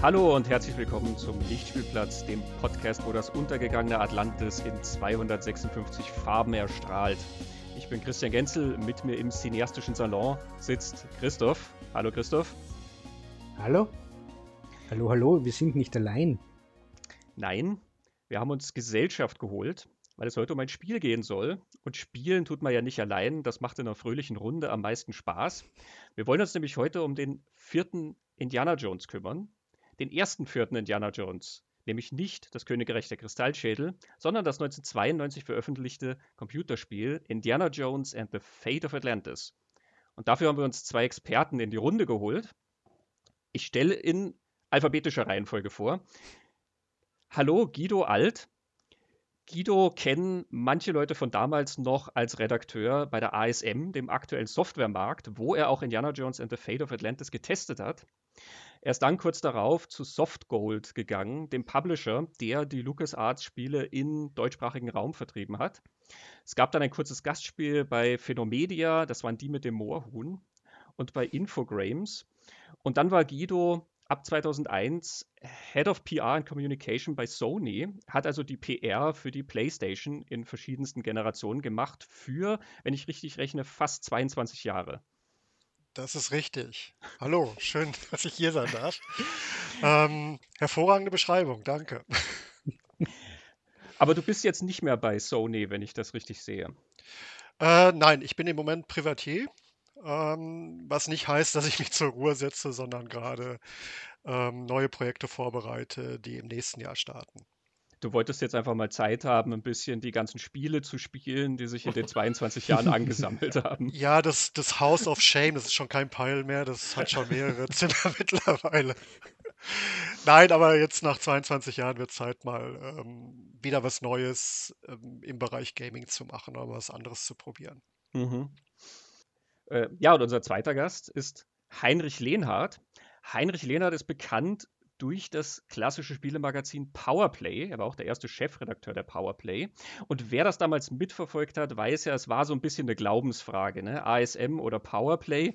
Hallo und herzlich willkommen zum Lichtspielplatz, dem Podcast, wo das untergegangene Atlantis in 256 Farben erstrahlt. Ich bin Christian Genzel, mit mir im cineastischen Salon sitzt Christoph. Hallo Christoph. Hallo. Hallo, hallo, wir sind nicht allein. Nein, wir haben uns Gesellschaft geholt, weil es heute um ein Spiel gehen soll. Und spielen tut man ja nicht allein, das macht in einer fröhlichen Runde am meisten Spaß. Wir wollen uns nämlich heute um den vierten Indiana Jones kümmern den ersten vierten Indiana Jones, nämlich nicht das Königreich der Kristallschädel, sondern das 1992 veröffentlichte Computerspiel Indiana Jones and the Fate of Atlantis. Und dafür haben wir uns zwei Experten in die Runde geholt. Ich stelle in alphabetischer Reihenfolge vor. Hallo, Guido Alt. Guido kennen manche Leute von damals noch als Redakteur bei der ASM, dem aktuellen Softwaremarkt, wo er auch Indiana Jones and the Fate of Atlantis getestet hat. Er ist dann kurz darauf zu Softgold gegangen, dem Publisher, der die LucasArts-Spiele in deutschsprachigen Raum vertrieben hat. Es gab dann ein kurzes Gastspiel bei Phenomedia, das waren die mit dem Moorhuhn, und bei Infogrames. Und dann war Guido ab 2001 Head of PR and Communication bei Sony, hat also die PR für die PlayStation in verschiedensten Generationen gemacht für, wenn ich richtig rechne, fast 22 Jahre. Das ist richtig. Hallo, schön, dass ich hier sein darf. Ähm, hervorragende Beschreibung, danke. Aber du bist jetzt nicht mehr bei Sony, wenn ich das richtig sehe. Äh, nein, ich bin im Moment Privatier, ähm, was nicht heißt, dass ich mich zur Ruhe setze, sondern gerade ähm, neue Projekte vorbereite, die im nächsten Jahr starten. Du wolltest jetzt einfach mal Zeit haben, ein bisschen die ganzen Spiele zu spielen, die sich in den 22 Jahren angesammelt haben. Ja, das, das House of Shame, das ist schon kein Pile mehr, das hat schon mehrere Zimmer mittlerweile. Nein, aber jetzt nach 22 Jahren wird Zeit, mal ähm, wieder was Neues ähm, im Bereich Gaming zu machen oder was anderes zu probieren. Mhm. Äh, ja, und unser zweiter Gast ist Heinrich Lehnhardt. Heinrich Lehnhardt ist bekannt durch das klassische Spielemagazin Powerplay. Er war auch der erste Chefredakteur der Powerplay. Und wer das damals mitverfolgt hat, weiß ja, es war so ein bisschen eine Glaubensfrage, ne? ASM oder Powerplay.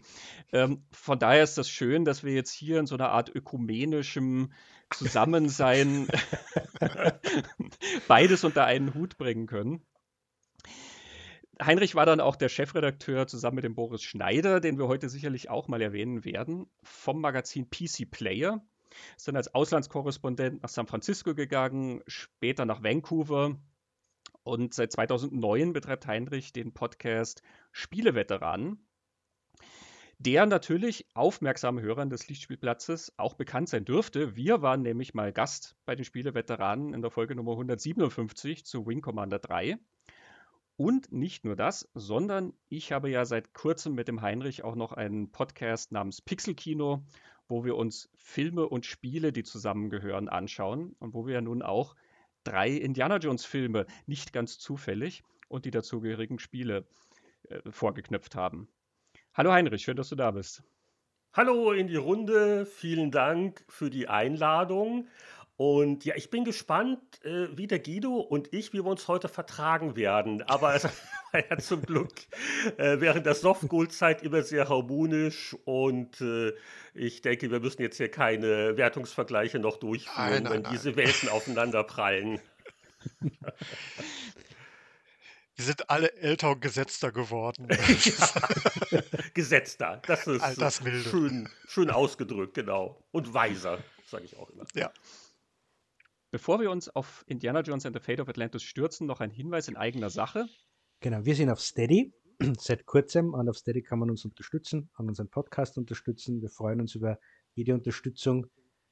Ähm, von daher ist das schön, dass wir jetzt hier in so einer Art ökumenischem Zusammensein beides unter einen Hut bringen können. Heinrich war dann auch der Chefredakteur zusammen mit dem Boris Schneider, den wir heute sicherlich auch mal erwähnen werden, vom Magazin PC Player. Ist dann als Auslandskorrespondent nach San Francisco gegangen, später nach Vancouver. Und seit 2009 betreibt Heinrich den Podcast Spieleveteranen, der natürlich aufmerksamen Hörern des Lichtspielplatzes auch bekannt sein dürfte. Wir waren nämlich mal Gast bei den Spieleveteranen in der Folge Nummer 157 zu Wing Commander 3. Und nicht nur das, sondern ich habe ja seit kurzem mit dem Heinrich auch noch einen Podcast namens Pixel Kino wo wir uns Filme und Spiele, die zusammengehören, anschauen und wo wir ja nun auch drei Indiana Jones Filme, nicht ganz zufällig, und die dazugehörigen Spiele äh, vorgeknüpft haben. Hallo Heinrich, schön, dass du da bist. Hallo in die Runde, vielen Dank für die Einladung. Und ja, ich bin gespannt, äh, wie der Guido und ich, wie wir uns heute vertragen werden. Aber es war ja zum Glück äh, während der Softgold-Zeit immer sehr harmonisch. Und äh, ich denke, wir müssen jetzt hier keine Wertungsvergleiche noch durchführen, nein, nein, wenn nein. diese Welten aufeinander prallen. Wir sind alle älter und gesetzter geworden. ja, gesetzter, das ist schön, schön ausgedrückt, genau. Und weiser, sage ich auch immer. Ja. Bevor wir uns auf Indiana Jones and the Fate of Atlantis stürzen, noch ein Hinweis in eigener Sache. Genau, wir sind auf Steady seit kurzem und auf Steady kann man uns unterstützen, an unseren Podcast unterstützen. Wir freuen uns über jede Unterstützung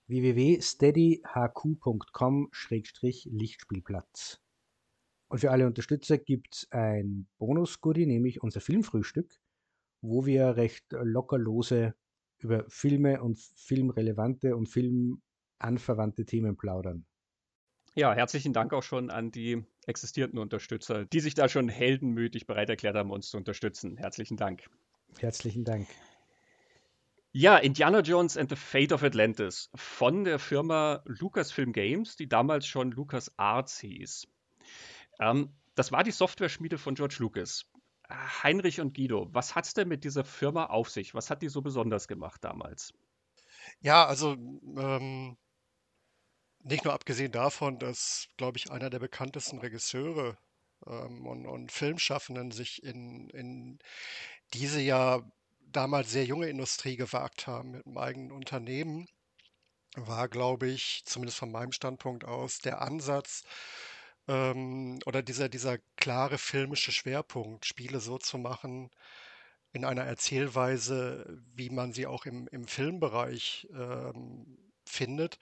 www.steadyhq.com-lichtspielplatz. Und für alle Unterstützer gibt es ein Bonus-Goodie, nämlich unser Filmfrühstück, wo wir recht lockerlose über Filme und filmrelevante und filmanverwandte Themen plaudern. Ja, herzlichen Dank auch schon an die existierenden Unterstützer, die sich da schon heldenmütig bereit erklärt haben, uns zu unterstützen. Herzlichen Dank. Herzlichen Dank. Ja, Indiana Jones and the Fate of Atlantis von der Firma Lucasfilm Games, die damals schon Lucas Arts hieß. Ähm, das war die Software-Schmiede von George Lucas. Heinrich und Guido, was hat es denn mit dieser Firma auf sich? Was hat die so besonders gemacht damals? Ja, also ähm, nicht nur abgesehen davon, dass, glaube ich, einer der bekanntesten Regisseure ähm, und, und Filmschaffenden sich in, in diese ja damals sehr junge Industrie gewagt haben mit einem eigenen Unternehmen, war, glaube ich, zumindest von meinem Standpunkt aus, der Ansatz ähm, oder dieser, dieser klare filmische Schwerpunkt, Spiele so zu machen, in einer Erzählweise, wie man sie auch im, im Filmbereich ähm, findet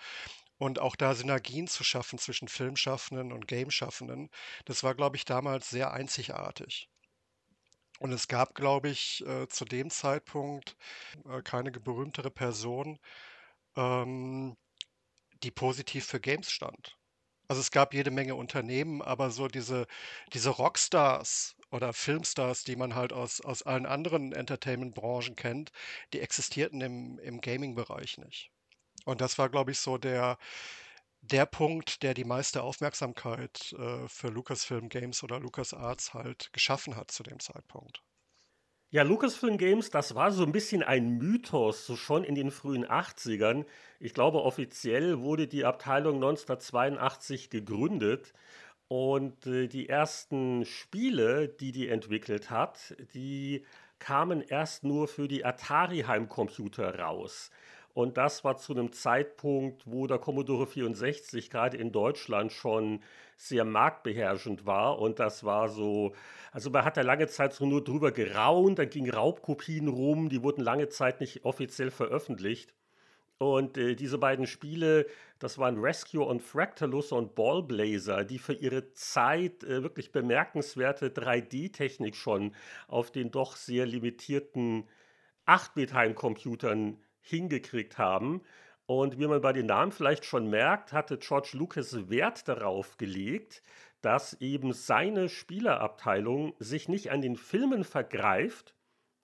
und auch da Synergien zu schaffen zwischen Filmschaffenden und Gameschaffenden. Das war, glaube ich, damals sehr einzigartig. Und es gab, glaube ich, äh, zu dem Zeitpunkt äh, keine berühmtere Person, ähm, die positiv für Games stand. Also es gab jede Menge Unternehmen, aber so diese, diese Rockstars oder Filmstars, die man halt aus, aus allen anderen Entertainment-Branchen kennt, die existierten im, im Gaming-Bereich nicht. Und das war, glaube ich, so der, der Punkt, der die meiste Aufmerksamkeit äh, für Lucasfilm Games oder LucasArts halt geschaffen hat zu dem Zeitpunkt. Ja, Lucasfilm Games, das war so ein bisschen ein Mythos, so schon in den frühen 80ern. Ich glaube, offiziell wurde die Abteilung 1982 gegründet und äh, die ersten Spiele, die die entwickelt hat, die kamen erst nur für die Atari-Heimcomputer raus. Und das war zu einem Zeitpunkt, wo der Commodore 64 gerade in Deutschland schon sehr marktbeherrschend war. Und das war so, also man hat da lange Zeit so nur drüber geraunt, dann gingen Raubkopien rum, die wurden lange Zeit nicht offiziell veröffentlicht. Und äh, diese beiden Spiele, das waren Rescue und Fractalus und Ballblazer, die für ihre Zeit äh, wirklich bemerkenswerte 3D-Technik schon auf den doch sehr limitierten 8-Bit-Heimcomputern hingekriegt haben. Und wie man bei den Namen vielleicht schon merkt, hatte George Lucas Wert darauf gelegt, dass eben seine Spielerabteilung sich nicht an den Filmen vergreift,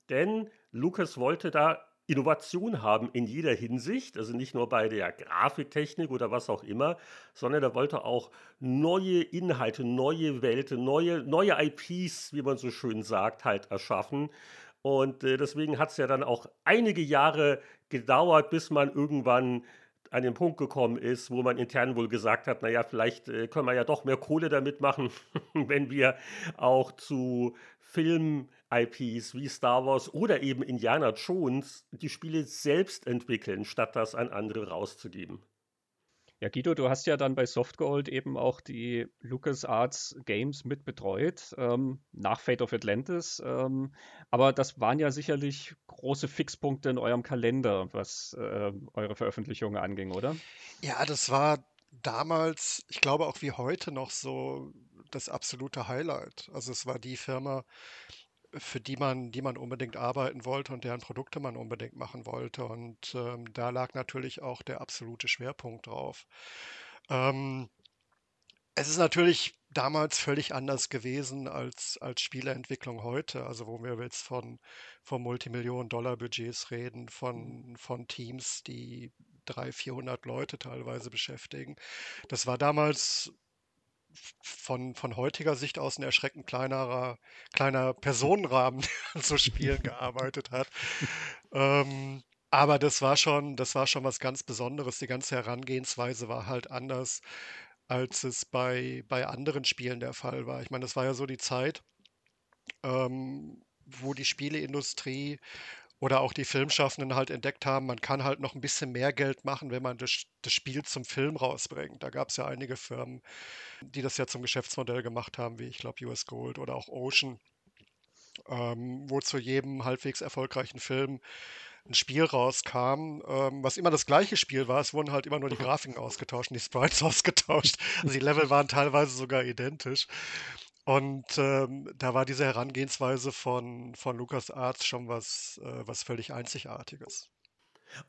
denn Lucas wollte da Innovation haben in jeder Hinsicht, also nicht nur bei der Grafiktechnik oder was auch immer, sondern er wollte auch neue Inhalte, neue Welten, neue, neue IPs, wie man so schön sagt, halt erschaffen. Und äh, deswegen hat es ja dann auch einige Jahre gedauert, bis man irgendwann an den Punkt gekommen ist, wo man intern wohl gesagt hat, naja, vielleicht äh, können wir ja doch mehr Kohle damit machen, wenn wir auch zu Film-IPs wie Star Wars oder eben Indiana Jones die Spiele selbst entwickeln, statt das an andere rauszugeben. Ja, Guido, du hast ja dann bei Softgold eben auch die LucasArts Games mit betreut, ähm, nach Fate of Atlantis. Ähm, aber das waren ja sicherlich große Fixpunkte in eurem Kalender, was äh, eure Veröffentlichungen anging, oder? Ja, das war damals, ich glaube auch wie heute noch so das absolute Highlight. Also es war die Firma, für die man, die man unbedingt arbeiten wollte und deren Produkte man unbedingt machen wollte. Und ähm, da lag natürlich auch der absolute Schwerpunkt drauf. Ähm, es ist natürlich damals völlig anders gewesen als, als Spieleentwicklung heute. Also wo wir jetzt von, von Multimillionen-Dollar-Budgets reden, von, von Teams, die 300, 400 Leute teilweise beschäftigen. Das war damals von, von heutiger Sicht aus ein erschreckend kleinerer, kleiner Personenrahmen, der an so Spielen gearbeitet hat. Ähm, aber das war schon, das war schon was ganz Besonderes. Die ganze Herangehensweise war halt anders, als es bei, bei anderen Spielen der Fall war. Ich meine, das war ja so die Zeit, ähm, wo die Spieleindustrie oder auch die Filmschaffenden halt entdeckt haben, man kann halt noch ein bisschen mehr Geld machen, wenn man das, das Spiel zum Film rausbringt. Da gab es ja einige Firmen, die das ja zum Geschäftsmodell gemacht haben, wie ich glaube US Gold oder auch Ocean, ähm, wo zu jedem halbwegs erfolgreichen Film ein Spiel rauskam, ähm, was immer das gleiche Spiel war. Es wurden halt immer nur die Grafiken ausgetauscht, die Sprites ausgetauscht. Also die Level waren teilweise sogar identisch. Und ähm, da war diese Herangehensweise von, von LucasArts schon was, äh, was völlig Einzigartiges.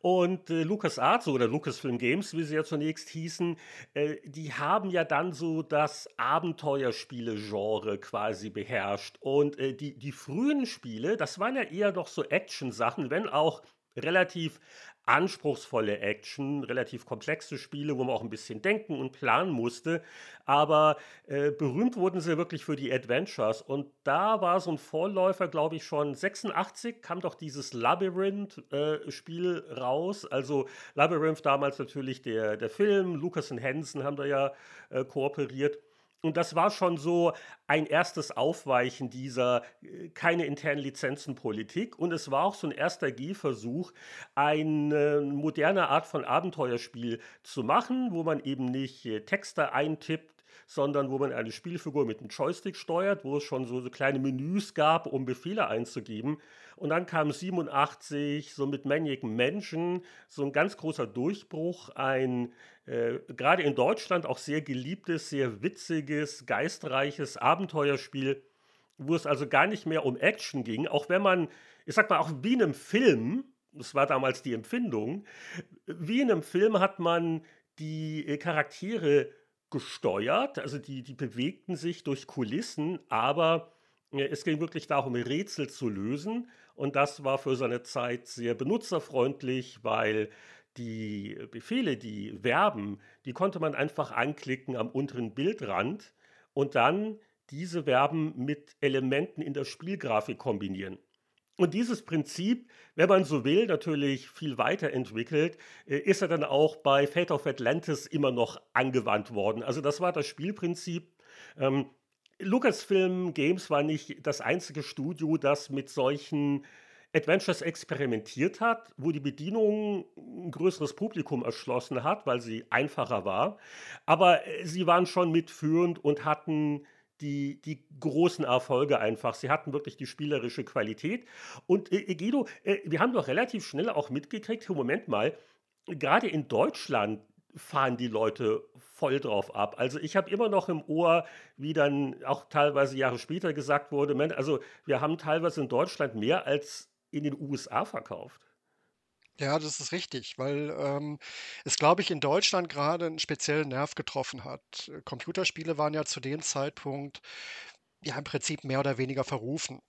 Und äh, LucasArts oder Lucasfilm Games, wie sie ja zunächst hießen, äh, die haben ja dann so das Abenteuerspiele-Genre quasi beherrscht. Und äh, die, die frühen Spiele, das waren ja eher doch so Action-Sachen, wenn auch relativ anspruchsvolle Action, relativ komplexe Spiele, wo man auch ein bisschen denken und planen musste. Aber äh, berühmt wurden sie wirklich für die Adventures. Und da war so ein Vorläufer, glaube ich, schon 86 kam doch dieses Labyrinth-Spiel äh, raus. Also Labyrinth damals natürlich der, der Film, Lucas und Hansen haben da ja äh, kooperiert. Und das war schon so ein erstes Aufweichen dieser äh, keine internen Lizenzenpolitik. Und es war auch so ein erster Gehversuch, eine moderne Art von Abenteuerspiel zu machen, wo man eben nicht äh, Texte eintippt, sondern wo man eine Spielfigur mit einem Joystick steuert, wo es schon so, so kleine Menüs gab, um Befehle einzugeben. Und dann kam 87 so mit Maniac Mansion so ein ganz großer Durchbruch, ein äh, gerade in Deutschland auch sehr geliebtes, sehr witziges, geistreiches Abenteuerspiel, wo es also gar nicht mehr um Action ging, auch wenn man, ich sag mal, auch wie in einem Film, das war damals die Empfindung, wie in einem Film hat man die äh, Charaktere gesteuert, also die, die bewegten sich durch Kulissen, aber äh, es ging wirklich darum, Rätsel zu lösen. Und das war für seine Zeit sehr benutzerfreundlich, weil die Befehle, die Verben, die konnte man einfach anklicken am unteren Bildrand und dann diese Verben mit Elementen in der Spielgrafik kombinieren. Und dieses Prinzip, wenn man so will, natürlich viel weiterentwickelt, äh, ist er dann auch bei Fate of Atlantis immer noch angewandt worden. Also das war das Spielprinzip. Ähm, Lucasfilm Games war nicht das einzige Studio, das mit solchen Adventures experimentiert hat, wo die Bedienung ein größeres Publikum erschlossen hat, weil sie einfacher war. Aber äh, sie waren schon mitführend und hatten die, die großen Erfolge einfach. Sie hatten wirklich die spielerische Qualität. Und äh, Guido, äh, wir haben doch relativ schnell auch mitgekriegt, Moment mal, gerade in Deutschland fahren die Leute voll drauf ab. Also ich habe immer noch im Ohr, wie dann auch teilweise Jahre später gesagt wurde, also wir haben teilweise in Deutschland mehr als in den USA verkauft. Ja, das ist richtig, weil ähm, es, glaube ich, in Deutschland gerade einen speziellen Nerv getroffen hat. Computerspiele waren ja zu dem Zeitpunkt ja im Prinzip mehr oder weniger verrufen.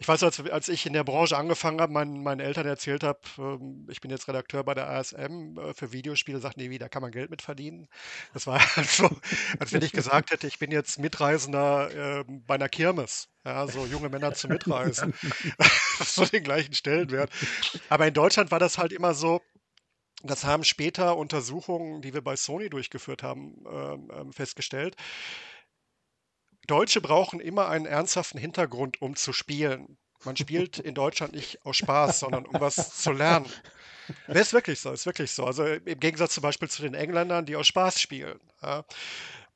Ich weiß, als, als ich in der Branche angefangen habe, mein, meinen Eltern erzählt habe, ähm, ich bin jetzt Redakteur bei der ASM äh, für Videospiele, sagten nee, wie, da kann man Geld mit verdienen. Das war halt so, als wenn ich gesagt hätte, ich bin jetzt Mitreisender äh, bei einer Kirmes. Ja, so junge Männer zum Mitreisen. so den gleichen Stellenwert. Aber in Deutschland war das halt immer so, das haben später Untersuchungen, die wir bei Sony durchgeführt haben, ähm festgestellt. Deutsche brauchen immer einen ernsthaften Hintergrund, um zu spielen. Man spielt in Deutschland nicht aus Spaß, sondern um was zu lernen. Das ist wirklich so, ist wirklich so. Also im Gegensatz zum Beispiel zu den Engländern, die aus Spaß spielen. Ja.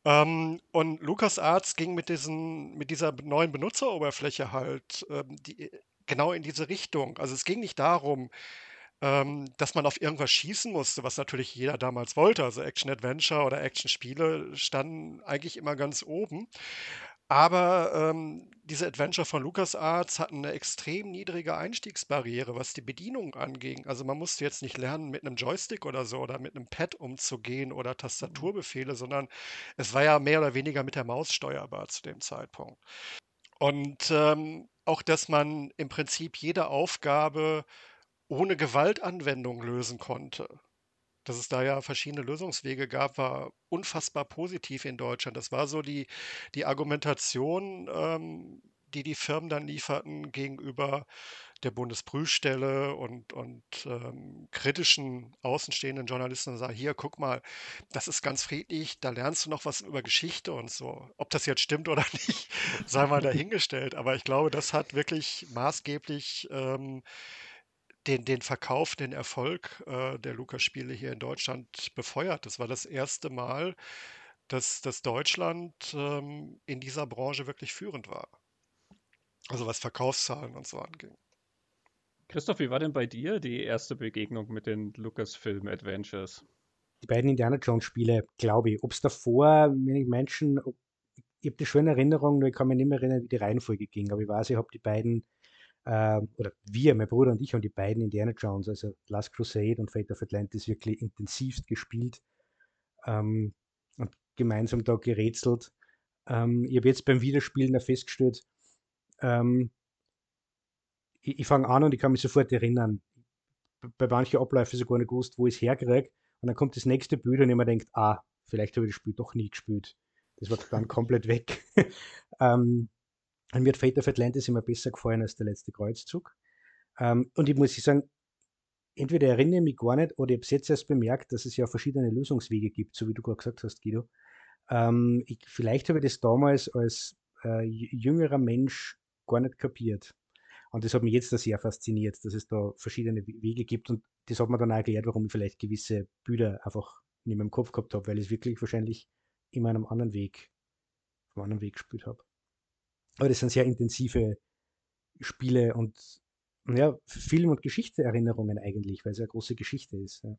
Ähm, und LucasArts ging mit, diesen, mit dieser neuen Benutzeroberfläche halt ähm, die, genau in diese Richtung. Also es ging nicht darum, ähm, dass man auf irgendwas schießen musste, was natürlich jeder damals wollte. Also Action-Adventure oder Action-Spiele standen eigentlich immer ganz oben. Aber ähm, diese Adventure von LucasArts hatten eine extrem niedrige Einstiegsbarriere, was die Bedienung anging. Also man musste jetzt nicht lernen, mit einem Joystick oder so oder mit einem Pad umzugehen oder mhm. Tastaturbefehle, sondern es war ja mehr oder weniger mit der Maus steuerbar zu dem Zeitpunkt. Und ähm, auch, dass man im Prinzip jede Aufgabe ohne Gewaltanwendung lösen konnte. Dass es da ja verschiedene Lösungswege gab, war unfassbar positiv in Deutschland. Das war so die, die Argumentation, ähm, die die Firmen dann lieferten gegenüber der Bundesprüfstelle und, und ähm, kritischen außenstehenden Journalisten und sagen, hier, guck mal, das ist ganz friedlich, da lernst du noch was über Geschichte und so. Ob das jetzt stimmt oder nicht, sei mal dahingestellt. Aber ich glaube, das hat wirklich maßgeblich ähm, den, den Verkauf, den Erfolg äh, der Lukas-Spiele hier in Deutschland befeuert. Das war das erste Mal, dass, dass Deutschland ähm, in dieser Branche wirklich führend war. Also was Verkaufszahlen und so anging. Christoph, wie war denn bei dir die erste Begegnung mit den Lucasfilm Adventures? Die beiden Indiana Jones Spiele, glaube ich. Ob es davor, wenn ich Menschen, ich habe die schöne Erinnerung, nur ich kann mich nicht mehr erinnern, wie die Reihenfolge ging, aber ich weiß, ich habe die beiden äh, oder wir, mein Bruder und ich, haben die beiden Indiana Jones, also Last Crusade und Fate of Atlantis, wirklich intensivst gespielt ähm, und gemeinsam da gerätselt. Ähm, ich habe jetzt beim Wiederspielen da festgestellt, ähm, ich, ich fange an und ich kann mich sofort erinnern. bei manchen Abläufen sogar nicht gewusst, wo ich es herkriege. Und dann kommt das nächste Bild und ich mir denkt, ah, vielleicht habe ich das Spiel doch nie gespielt. Das war dann komplett weg. ähm, mir hat Fate of Atlantis immer besser gefallen als der letzte Kreuzzug. Ähm, und ich muss sagen, entweder erinnere ich mich gar nicht oder ich habe es jetzt erst bemerkt, dass es ja verschiedene Lösungswege gibt, so wie du gerade gesagt hast, Guido. Ähm, ich, vielleicht habe ich das damals als äh, jüngerer Mensch gar nicht kapiert. Und das hat mich jetzt sehr fasziniert, dass es da verschiedene Wege gibt. Und das hat mir dann auch erklärt, warum ich vielleicht gewisse Bilder einfach nicht mehr im Kopf gehabt habe, weil ich es wirklich wahrscheinlich immer einem anderen Weg, einem anderen Weg gespielt habe. Aber das sind sehr intensive Spiele und ja, Film- und Geschichtserinnerungen eigentlich, weil es ja eine große Geschichte ist. Ja.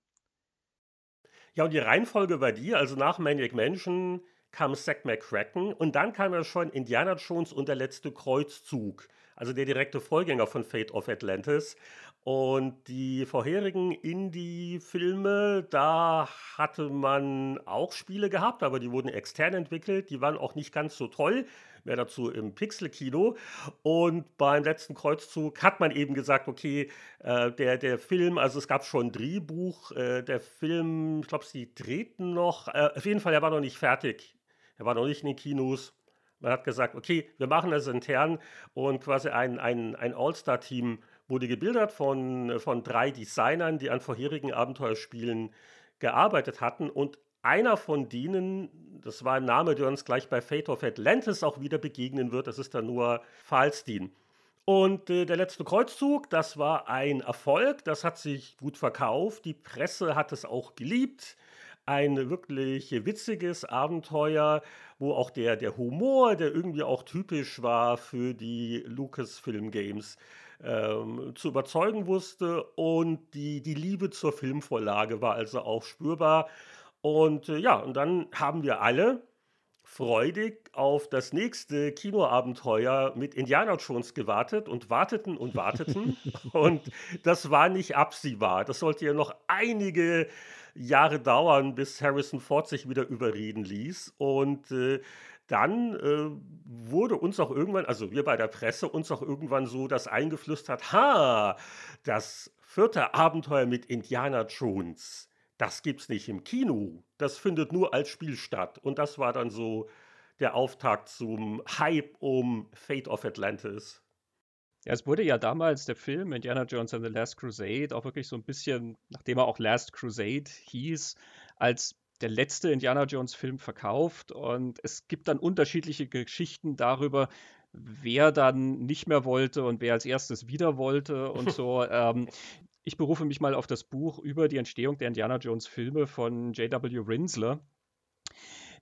ja, und die Reihenfolge war die, also nach Maniac Mansion kam Zack McCracken und dann kam ja schon Indiana Jones und der letzte Kreuzzug, also der direkte Vorgänger von Fate of Atlantis. Und die vorherigen Indie-Filme, da hatte man auch Spiele gehabt, aber die wurden extern entwickelt. Die waren auch nicht ganz so toll. Mehr dazu im Pixel-Kino. Und beim letzten Kreuzzug hat man eben gesagt, okay, äh, der, der Film, also es gab schon ein Drehbuch, äh, der Film, ich glaube, sie drehten noch. Äh, auf jeden Fall, er war noch nicht fertig. Er war noch nicht in den Kinos. Man hat gesagt, okay, wir machen das intern und quasi ein, ein, ein All-Star-Team wurde gebildet von, von drei Designern, die an vorherigen Abenteuerspielen gearbeitet hatten. Und einer von denen, das war ein Name, der uns gleich bei Fate of Atlantis auch wieder begegnen wird, das ist dann nur Falstein. Und äh, der letzte Kreuzzug, das war ein Erfolg, das hat sich gut verkauft, die Presse hat es auch geliebt. Ein wirklich witziges Abenteuer, wo auch der, der Humor, der irgendwie auch typisch war für die Lucasfilm Games, ähm, zu überzeugen wusste. Und die, die Liebe zur Filmvorlage war also auch spürbar. Und äh, ja, und dann haben wir alle freudig auf das nächste Kinoabenteuer mit Indiana Jones gewartet und warteten und warteten. und das war nicht absehbar. Das sollte ja noch einige Jahre dauern, bis Harrison Ford sich wieder überreden ließ. Und äh, dann äh, wurde uns auch irgendwann, also wir bei der Presse, uns auch irgendwann so das eingeflüstert, ha, das vierte Abenteuer mit Indiana Jones, das gibt's nicht im Kino, das findet nur als Spiel statt. Und das war dann so der Auftakt zum Hype um Fate of Atlantis. Ja, es wurde ja damals der Film Indiana Jones and the Last Crusade auch wirklich so ein bisschen, nachdem er auch Last Crusade hieß, als der letzte Indiana Jones-Film verkauft und es gibt dann unterschiedliche Geschichten darüber, wer dann nicht mehr wollte und wer als erstes wieder wollte und so. ähm, ich berufe mich mal auf das Buch über die Entstehung der Indiana Jones-Filme von J.W. Rinsler.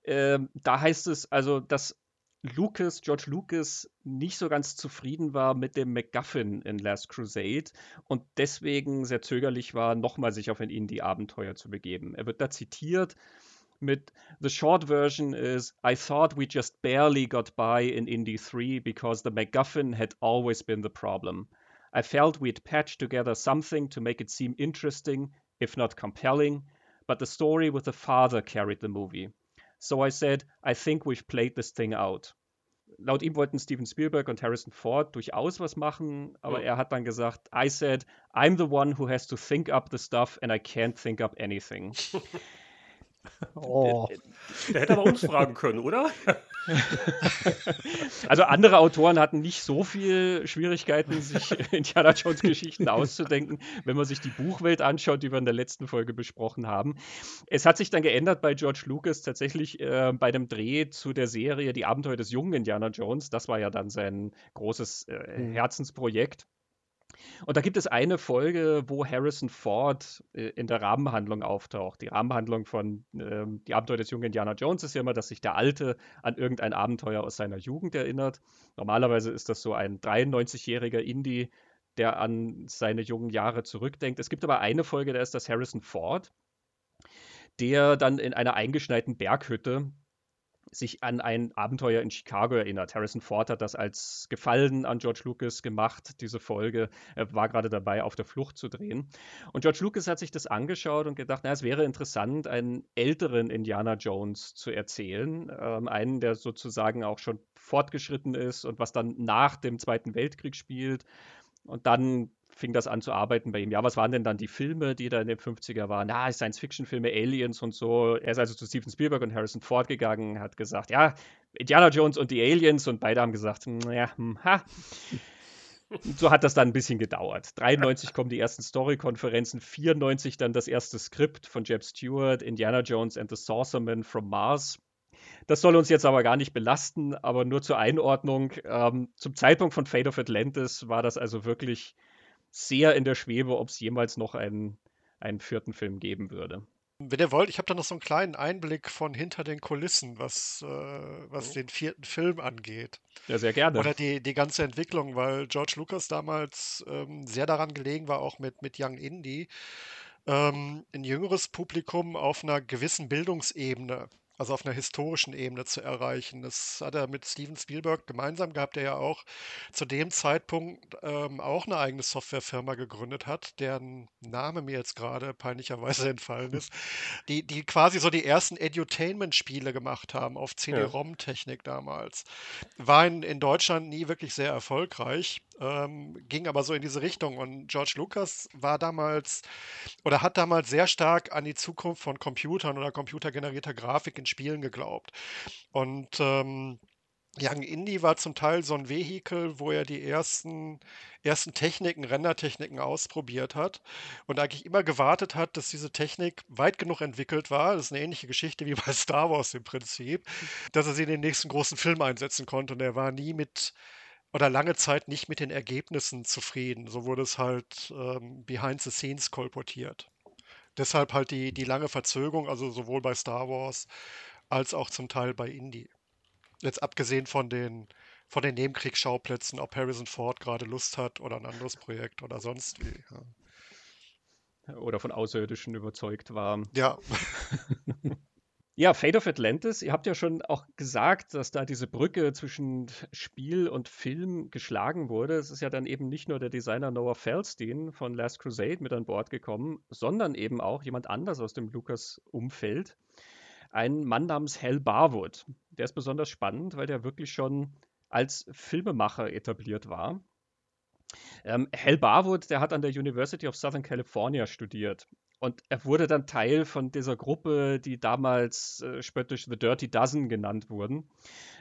Ähm, da heißt es also, dass Lucas, George Lucas, nicht so ganz zufrieden war mit dem MacGuffin in Last Crusade und deswegen sehr zögerlich war, nochmal sich auf ein Indie-Abenteuer zu begeben. Er wird da zitiert mit The short version is I thought we just barely got by in Indie 3 because the MacGuffin had always been the problem. I felt we'd patched together something to make it seem interesting, if not compelling, but the story with the father carried the movie. So I said, I think we've played this thing out. Laut ihm wollten Steven Spielberg und Harrison Ford durchaus was machen, aber ja. er hat dann gesagt, I said, I'm the one who has to think up the stuff and I can't think up anything. Oh. Der hätte aber uns fragen können, oder? Also andere Autoren hatten nicht so viel Schwierigkeiten, sich Indiana Jones Geschichten auszudenken, wenn man sich die Buchwelt anschaut, die wir in der letzten Folge besprochen haben. Es hat sich dann geändert bei George Lucas tatsächlich äh, bei dem Dreh zu der Serie Die Abenteuer des jungen Indiana Jones. Das war ja dann sein großes äh, mhm. Herzensprojekt. Und da gibt es eine Folge, wo Harrison Ford äh, in der Rahmenhandlung auftaucht. Die Rahmenhandlung von ähm, Die Abenteuer des jungen Indiana Jones ist ja immer, dass sich der Alte an irgendein Abenteuer aus seiner Jugend erinnert. Normalerweise ist das so ein 93-jähriger Indie, der an seine jungen Jahre zurückdenkt. Es gibt aber eine Folge, da ist das Harrison Ford, der dann in einer eingeschneiten Berghütte sich an ein Abenteuer in Chicago erinnert. Harrison Ford hat das als Gefallen an George Lucas gemacht, diese Folge. Er war gerade dabei, auf der Flucht zu drehen. Und George Lucas hat sich das angeschaut und gedacht, na, es wäre interessant, einen älteren Indiana Jones zu erzählen. Ähm, einen, der sozusagen auch schon fortgeschritten ist und was dann nach dem Zweiten Weltkrieg spielt. Und dann fing das an zu arbeiten bei ihm. Ja, was waren denn dann die Filme, die da in den 50er waren? Ja, Science-Fiction-Filme, Aliens und so. Er ist also zu Steven Spielberg und Harrison Ford gegangen, hat gesagt, ja, Indiana Jones und die Aliens und beide haben gesagt, ja, hm, ha. So hat das dann ein bisschen gedauert. 93 kommen die ersten Story-Konferenzen, 94 dann das erste Skript von Jeb Stewart, Indiana Jones and the Sorcererman from Mars. Das soll uns jetzt aber gar nicht belasten, aber nur zur Einordnung. Ähm, zum Zeitpunkt von Fate of Atlantis war das also wirklich sehr in der Schwebe, ob es jemals noch einen, einen vierten Film geben würde. Wenn ihr wollt, ich habe da noch so einen kleinen Einblick von hinter den Kulissen, was, äh, was oh. den vierten Film angeht. Ja, sehr gerne. Oder die, die ganze Entwicklung, weil George Lucas damals ähm, sehr daran gelegen war, auch mit, mit Young Indie, ähm, ein jüngeres Publikum auf einer gewissen Bildungsebene also auf einer historischen Ebene zu erreichen. Das hat er mit Steven Spielberg gemeinsam gehabt, der ja auch zu dem Zeitpunkt ähm, auch eine eigene Softwarefirma gegründet hat, deren Name mir jetzt gerade peinlicherweise entfallen ist, die, die quasi so die ersten Edutainment-Spiele gemacht haben auf CD-ROM-Technik damals. War in, in Deutschland nie wirklich sehr erfolgreich ähm, ging aber so in diese Richtung. Und George Lucas war damals oder hat damals sehr stark an die Zukunft von Computern oder computergenerierter Grafik in Spielen geglaubt. Und ähm, Young Indie war zum Teil so ein Vehikel, wo er die ersten, ersten Techniken, Rendertechniken ausprobiert hat und eigentlich immer gewartet hat, dass diese Technik weit genug entwickelt war. Das ist eine ähnliche Geschichte wie bei Star Wars im Prinzip, dass er sie in den nächsten großen Film einsetzen konnte. Und er war nie mit oder lange Zeit nicht mit den Ergebnissen zufrieden. So wurde es halt ähm, behind the scenes kolportiert. Deshalb halt die, die lange Verzögerung, also sowohl bei Star Wars als auch zum Teil bei Indie. Jetzt abgesehen von den, von den Nebenkriegsschauplätzen, ob Harrison Ford gerade Lust hat oder ein anderes Projekt oder sonst wie. Ja. Oder von Außerirdischen überzeugt war. Ja. Ja, Fate of Atlantis, ihr habt ja schon auch gesagt, dass da diese Brücke zwischen Spiel und Film geschlagen wurde. Es ist ja dann eben nicht nur der Designer Noah Feldstein von Last Crusade mit an Bord gekommen, sondern eben auch jemand anders aus dem Lucas-Umfeld. Ein Mann namens Hal Barwood. Der ist besonders spannend, weil der wirklich schon als Filmemacher etabliert war. Ähm, Hal Barwood, der hat an der University of Southern California studiert und er wurde dann Teil von dieser Gruppe, die damals äh, spöttisch The Dirty Dozen genannt wurden.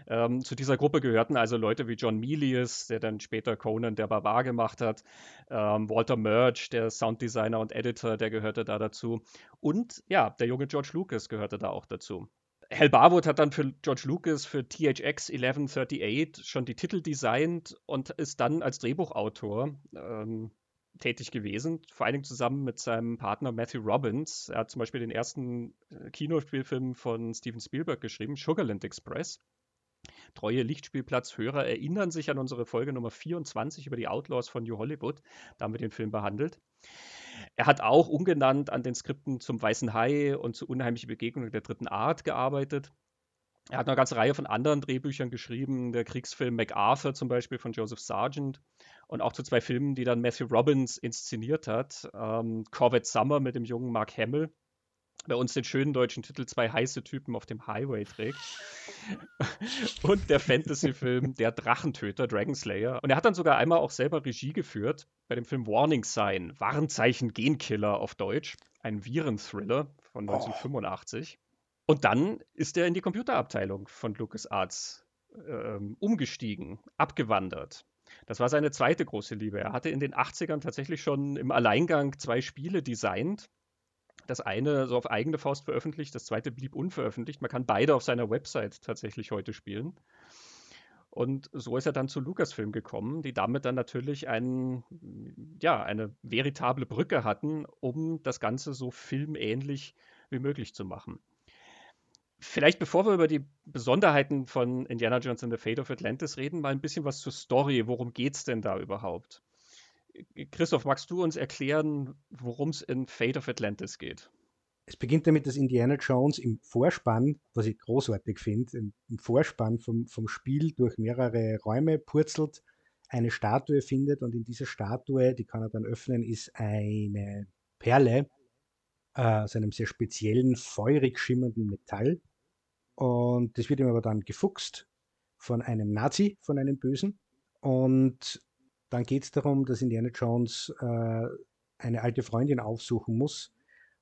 Ähm, zu dieser Gruppe gehörten also Leute wie John Milius, der dann später Conan der Barbar gemacht hat, ähm, Walter Murch, der Sounddesigner und Editor, der gehörte da dazu. Und ja, der junge George Lucas gehörte da auch dazu. Hal Barwood hat dann für George Lucas für THX 1138 schon die Titel designt und ist dann als Drehbuchautor ähm, tätig gewesen, vor allen Dingen zusammen mit seinem Partner Matthew Robbins. Er hat zum Beispiel den ersten äh, Kinospielfilm von Steven Spielberg geschrieben, Sugarland Express. Treue Lichtspielplatzhörer erinnern sich an unsere Folge Nummer 24 über die Outlaws von New Hollywood. Da haben wir den Film behandelt. Er hat auch umgenannt an den Skripten zum Weißen Hai und zu Unheimliche Begegnungen der dritten Art gearbeitet. Er hat eine ganze Reihe von anderen Drehbüchern geschrieben, der Kriegsfilm MacArthur zum Beispiel von Joseph Sargent und auch zu zwei Filmen, die dann Matthew Robbins inszeniert hat. Ähm, Corvette Summer mit dem jungen Mark Hamill, bei uns den schönen deutschen Titel Zwei heiße Typen auf dem Highway trägt. und der Fantasy-Film Der Drachentöter, Dragonslayer. Und er hat dann sogar einmal auch selber Regie geführt bei dem Film Warning Sign, Warnzeichen Genkiller auf Deutsch. Ein Virenthriller von 1985. Und dann ist er in die Computerabteilung von LucasArts ähm, umgestiegen, abgewandert. Das war seine zweite große Liebe. Er hatte in den 80ern tatsächlich schon im Alleingang zwei Spiele designt. Das eine so auf eigene Faust veröffentlicht, das zweite blieb unveröffentlicht. Man kann beide auf seiner Website tatsächlich heute spielen. Und so ist er dann zu Lucasfilm gekommen, die damit dann natürlich ein, ja, eine veritable Brücke hatten, um das Ganze so filmähnlich wie möglich zu machen. Vielleicht bevor wir über die Besonderheiten von Indiana Jones and the Fate of Atlantis reden, mal ein bisschen was zur Story. Worum geht es denn da überhaupt? Christoph, magst du uns erklären, worum es in Fate of Atlantis geht? Es beginnt damit, dass Indiana Jones im Vorspann, was ich großartig finde, im Vorspann vom, vom Spiel durch mehrere Räume purzelt, eine Statue findet und in dieser Statue, die kann er dann öffnen, ist eine Perle, äh, aus einem sehr speziellen, feurig schimmernden Metall. Und das wird ihm aber dann gefuchst von einem Nazi, von einem Bösen. Und dann geht es darum, dass Indiana Jones äh, eine alte Freundin aufsuchen muss.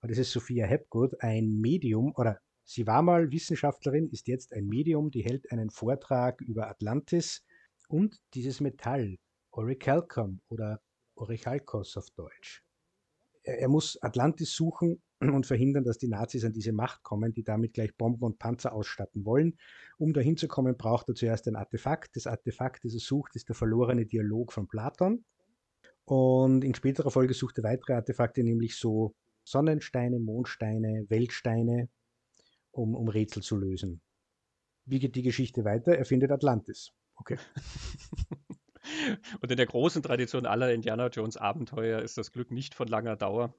Und das ist Sophia Hepgood, ein Medium, oder sie war mal Wissenschaftlerin, ist jetzt ein Medium, die hält einen Vortrag über Atlantis und dieses Metall, Orichalcum oder Orichalcos auf Deutsch. Er, muss Atlantis suchen und verhindern, dass die Nazis an diese Macht kommen, die damit gleich Bomben und Panzer ausstatten wollen. Um dahin zu kommen, braucht er zuerst ein Artefakt. Das Artefakt, das er sucht, ist der verlorene Dialog von Platon. Und in späterer Folge sucht er weitere Artefakte, nämlich so Sonnensteine, Mondsteine, Weltsteine, um, um Rätsel zu lösen. Wie geht die Geschichte weiter? Er findet Atlantis. Okay. Und in der großen Tradition aller Indiana Jones Abenteuer ist das Glück nicht von langer Dauer.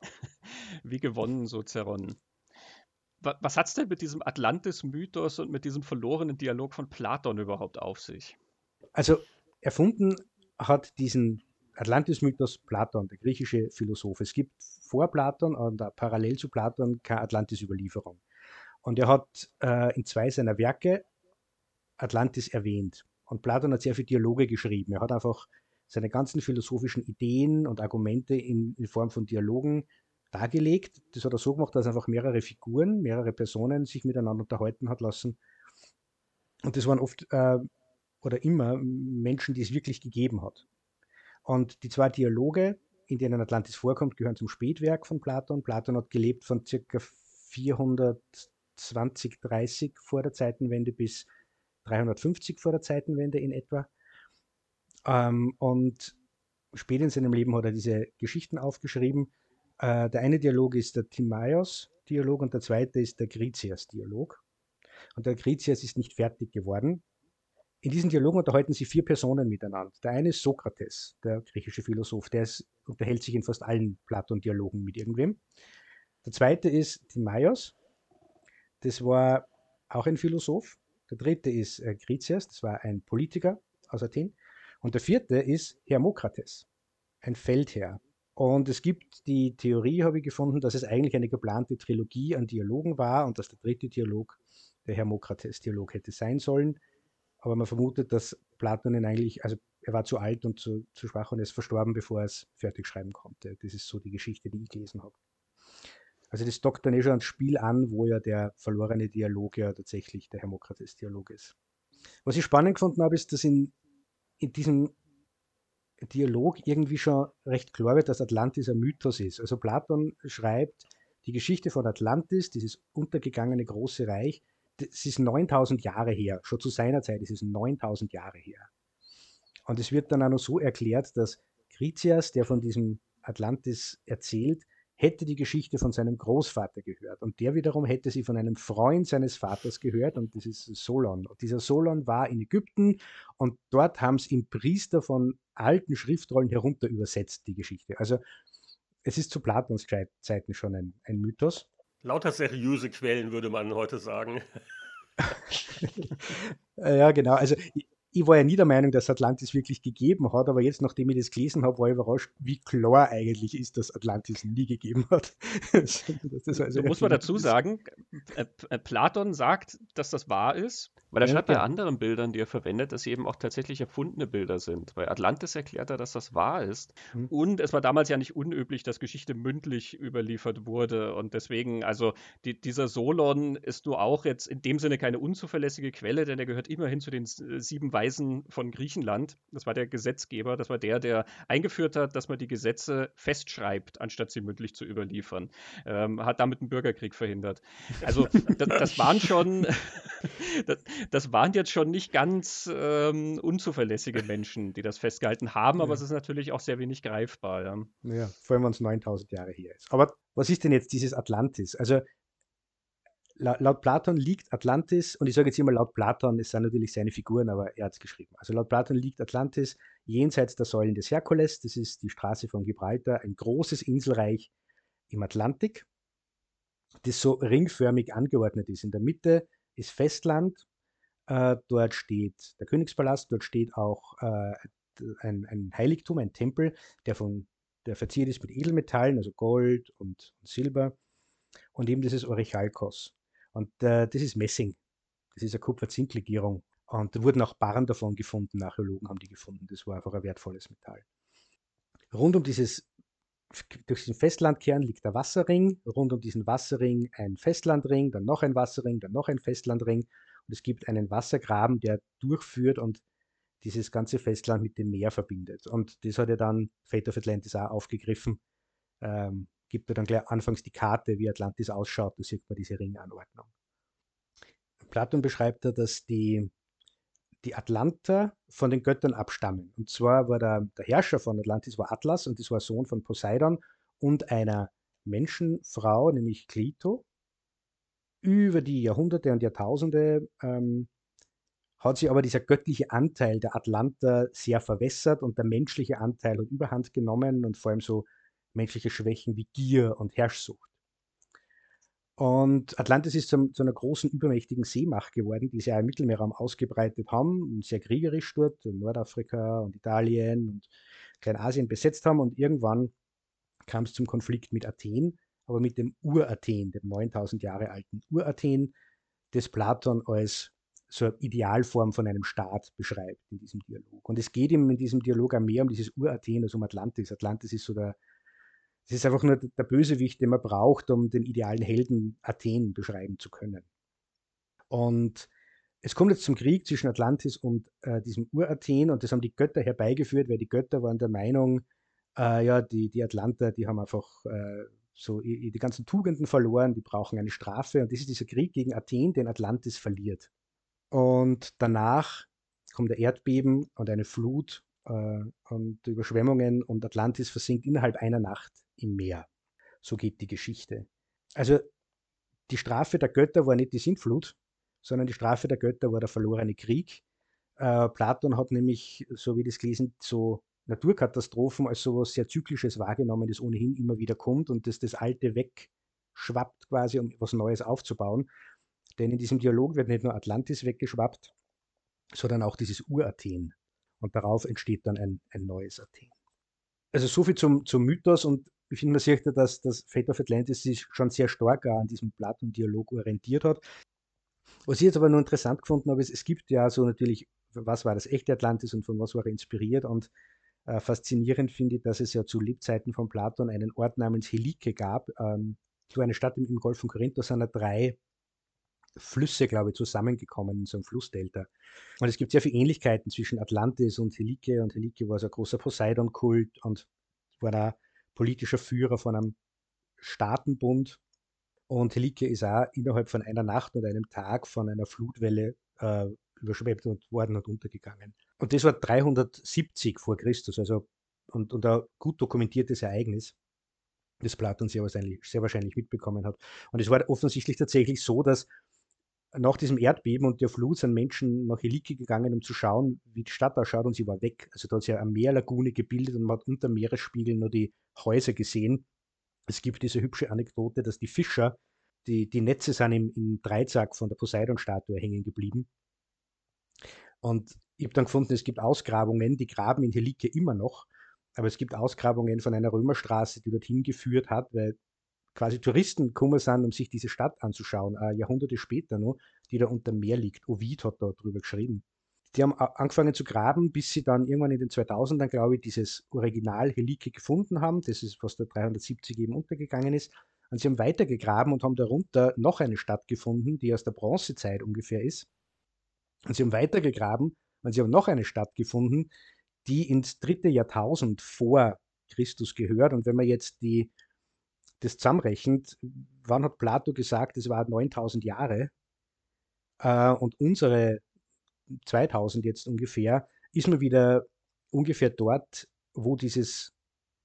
Wie gewonnen, so zerronnen. Was hat es denn mit diesem Atlantis-Mythos und mit diesem verlorenen Dialog von Platon überhaupt auf sich? Also erfunden hat diesen Atlantis-Mythos Platon, der griechische Philosoph. Es gibt vor Platon und parallel zu Platon keine Atlantis-Überlieferung. Und er hat äh, in zwei seiner Werke Atlantis erwähnt. Und Platon hat sehr viele Dialoge geschrieben. Er hat einfach seine ganzen philosophischen Ideen und Argumente in, in Form von Dialogen dargelegt. Das hat er so gemacht, dass einfach mehrere Figuren, mehrere Personen sich miteinander unterhalten hat lassen. Und das waren oft äh, oder immer Menschen, die es wirklich gegeben hat. Und die zwei Dialoge, in denen Atlantis vorkommt, gehören zum Spätwerk von Platon. Platon hat gelebt von circa 420, 30 vor der Zeitenwende bis 350 vor der Zeitenwende in etwa. Ähm, und spät in seinem Leben hat er diese Geschichten aufgeschrieben. Äh, der eine Dialog ist der Timaeus-Dialog und der zweite ist der Gritias-Dialog. Und der Gritias ist nicht fertig geworden. In diesen Dialogen unterhalten sich vier Personen miteinander. Der eine ist Sokrates, der griechische Philosoph, der ist, unterhält sich in fast allen Platon-Dialogen mit irgendwem. Der zweite ist Timaeus, das war auch ein Philosoph. Der dritte ist äh, Gritias, das war ein Politiker aus Athen. Und der vierte ist Hermokrates, ein Feldherr. Und es gibt die Theorie, habe ich gefunden, dass es eigentlich eine geplante Trilogie an Dialogen war und dass der dritte Dialog der Hermokrates-Dialog hätte sein sollen. Aber man vermutet, dass Platon ihn eigentlich, also er war zu alt und zu, zu schwach und ist verstorben, bevor er es fertig schreiben konnte. Das ist so die Geschichte, die ich gelesen habe. Also das dockt dann eh schon ans Spiel an, wo ja der verlorene Dialog ja tatsächlich der Hermokrates-Dialog ist. Was ich spannend gefunden habe, ist, dass in, in diesem Dialog irgendwie schon recht klar wird, dass Atlantis ein Mythos ist. Also Platon schreibt, die Geschichte von Atlantis, dieses untergegangene große Reich, es ist 9000 Jahre her. Schon zu seiner Zeit ist es 9000 Jahre her. Und es wird dann auch noch so erklärt, dass Critias, der von diesem Atlantis erzählt, hätte die Geschichte von seinem Großvater gehört. Und der wiederum hätte sie von einem Freund seines Vaters gehört, und das ist Solon. Und dieser Solon war in Ägypten und dort haben es ihm Priester von alten Schriftrollen herunter übersetzt, die Geschichte. Also es ist zu Platons Zeiten schon ein, ein Mythos. Lauter seriöse Quellen, würde man heute sagen. ja, genau. Also ich, war ja nie der Meinung, dass Atlantis wirklich gegeben hat, aber jetzt, nachdem ich das gelesen habe, war ich überrascht, wie klar eigentlich ist, dass Atlantis nie gegeben hat. das also muss man dazu sagen, äh, äh, Platon sagt, dass das wahr ist. Weil er ja, schreibt bei anderen Bildern, die er verwendet, dass sie eben auch tatsächlich erfundene Bilder sind. Bei Atlantis erklärt er, dass das wahr ist. Mhm. Und es war damals ja nicht unüblich, dass Geschichte mündlich überliefert wurde. Und deswegen, also die, dieser Solon ist nur auch jetzt in dem Sinne keine unzuverlässige Quelle, denn er gehört immerhin zu den äh, sieben Weisen von Griechenland. Das war der Gesetzgeber, das war der, der eingeführt hat, dass man die Gesetze festschreibt, anstatt sie mündlich zu überliefern. Ähm, hat damit einen Bürgerkrieg verhindert. Also das, das waren schon, das, das waren jetzt schon nicht ganz ähm, unzuverlässige Menschen, die das festgehalten haben, aber ja. es ist natürlich auch sehr wenig greifbar. Ja, ja vor allem, wenn es 9000 Jahre her ist. Aber was ist denn jetzt dieses Atlantis? Also laut Platon liegt Atlantis, und ich sage jetzt immer laut Platon, es sind natürlich seine Figuren, aber er hat es geschrieben. Also laut Platon liegt Atlantis jenseits der Säulen des Herkules, das ist die Straße von Gibraltar, ein großes Inselreich im Atlantik, das so ringförmig angeordnet ist. In der Mitte ist Festland äh, dort steht der Königspalast, dort steht auch äh, ein, ein, Heiligtum, ein Tempel, der, von, der verziert ist mit Edelmetallen, also Gold und, und Silber. Und eben dieses Orichalkos. Und äh, das ist Messing. Das ist eine Kupfer-Zink-Legierung. Und da wurden auch Barren davon gefunden, Archäologen haben die gefunden. Das war einfach ein wertvolles Metall. Rund um dieses, durch diesen Festlandkern liegt der Wasserring, rund um diesen Wasserring ein Festlandring, dann noch ein Wasserring, dann noch ein Festlandring. Und es gibt einen Wassergraben, der durchführt und dieses ganze Festland mit dem Meer verbindet. Und das hat ja dann Fate of Atlantis auch aufgegriffen. Ähm, gibt er dann gleich anfangs die Karte, wie Atlantis ausschaut, da sieht man diese Ringanordnung. Platon beschreibt da, dass die, die Atlanter von den Göttern abstammen. Und zwar war der, der Herrscher von Atlantis war Atlas und das war Sohn von Poseidon und einer Menschenfrau, nämlich Klito. Über die Jahrhunderte und Jahrtausende ähm, hat sich aber dieser göttliche Anteil der Atlanter sehr verwässert und der menschliche Anteil hat überhand genommen und vor allem so menschliche Schwächen wie Gier und Herrschsucht. Und Atlantis ist zu, zu, einer großen, übermächtigen Seemacht geworden, die sie auch im Mittelmeerraum ausgebreitet haben und sehr kriegerisch dort, in Nordafrika und Italien und Kleinasien besetzt haben. Und irgendwann kam es zum Konflikt mit Athen, aber mit dem Urathen, dem 9000 Jahre alten Urathen, das Platon als so eine Idealform von einem Staat beschreibt in diesem Dialog. Und es geht ihm in diesem Dialog auch mehr um dieses Urathen als um Atlantis. Atlantis ist so der, es ist einfach nur der Bösewicht, den man braucht, um den idealen Helden Athen beschreiben zu können. Und es kommt jetzt zum Krieg zwischen Atlantis und äh, diesem Urathen und das haben die Götter herbeigeführt, weil die Götter waren der Meinung, äh, ja, die, die Atlanter, die haben einfach äh, so die ganzen Tugenden verloren, die brauchen eine Strafe und das ist dieser Krieg gegen Athen, den Atlantis verliert. Und danach kommt der Erdbeben und eine Flut äh, und Überschwemmungen und Atlantis versinkt innerhalb einer Nacht im Meer. So geht die Geschichte. Also die Strafe der Götter war nicht die Sintflut, sondern die Strafe der Götter war der verlorene Krieg. Äh, Platon hat nämlich, so wie das gelesen, so Naturkatastrophen als so etwas sehr Zyklisches wahrgenommen, das ohnehin immer wieder kommt und das das Alte wegschwappt quasi, um was Neues aufzubauen. Denn in diesem Dialog wird nicht nur Atlantis weggeschwappt, sondern auch dieses Urathen. Und darauf entsteht dann ein, ein neues Athen. Also so viel zum, zum Mythos und ich finde, man sieht ja, dass das Fate of Atlantis sich schon sehr stark an diesem Platon-Dialog orientiert hat. Was ich jetzt aber nur interessant gefunden habe, ist, es gibt ja so natürlich, was war das echte Atlantis und von was war er inspiriert und äh, faszinierend finde ich, dass es ja zu Lebzeiten von Platon einen Ort namens Helike gab. Ähm, so eine Stadt im, im Golf von Korinth, da sind ja drei Flüsse, glaube ich, zusammengekommen in so einem Flussdelta. Und es gibt sehr viele Ähnlichkeiten zwischen Atlantis und Helike. Und Helike war so ein großer Poseidon-Kult und war da politischer Führer von einem Staatenbund. Und Helike ist auch innerhalb von einer Nacht und einem Tag von einer Flutwelle äh, überschwemmt und worden und untergegangen. Und das war 370 vor Christus, also und, und ein gut dokumentiertes Ereignis, das Platon sehr wahrscheinlich, sehr wahrscheinlich mitbekommen hat. Und es war offensichtlich tatsächlich so, dass nach diesem Erdbeben und der Flut sind Menschen nach Helike gegangen, um zu schauen, wie die Stadt ausschaut und sie war weg. Also da hat sich eine Meerlagune gebildet und man hat unter Meeresspiegel nur die Häuser gesehen. Es gibt diese hübsche Anekdote, dass die Fischer, die, die Netze sind im, im Dreizack von der Poseidon-Statue hängen geblieben. Und ich habe dann gefunden, es gibt Ausgrabungen, die graben in Helike immer noch, aber es gibt Ausgrabungen von einer Römerstraße, die dorthin geführt hat, weil quasi Touristen gekommen sind, um sich diese Stadt anzuschauen, äh, Jahrhunderte später noch, die da unter dem Meer liegt. Ovid hat da drüber geschrieben. Die haben angefangen zu graben, bis sie dann irgendwann in den 2000ern, glaube ich, dieses Original Helike gefunden haben. Das ist, was da 370 eben untergegangen ist. Und sie haben weitergegraben und haben darunter noch eine Stadt gefunden, die aus der Bronzezeit ungefähr ist. Und sie haben weitergegraben und sie haben noch eine Stadt gefunden, die ins dritte Jahrtausend vor Christus gehört. Und wenn man jetzt die das zusammenrechnet, wann hat Plato gesagt, es war 9000 Jahre äh, und unsere 2000 jetzt ungefähr, ist man wieder ungefähr dort, wo dieses,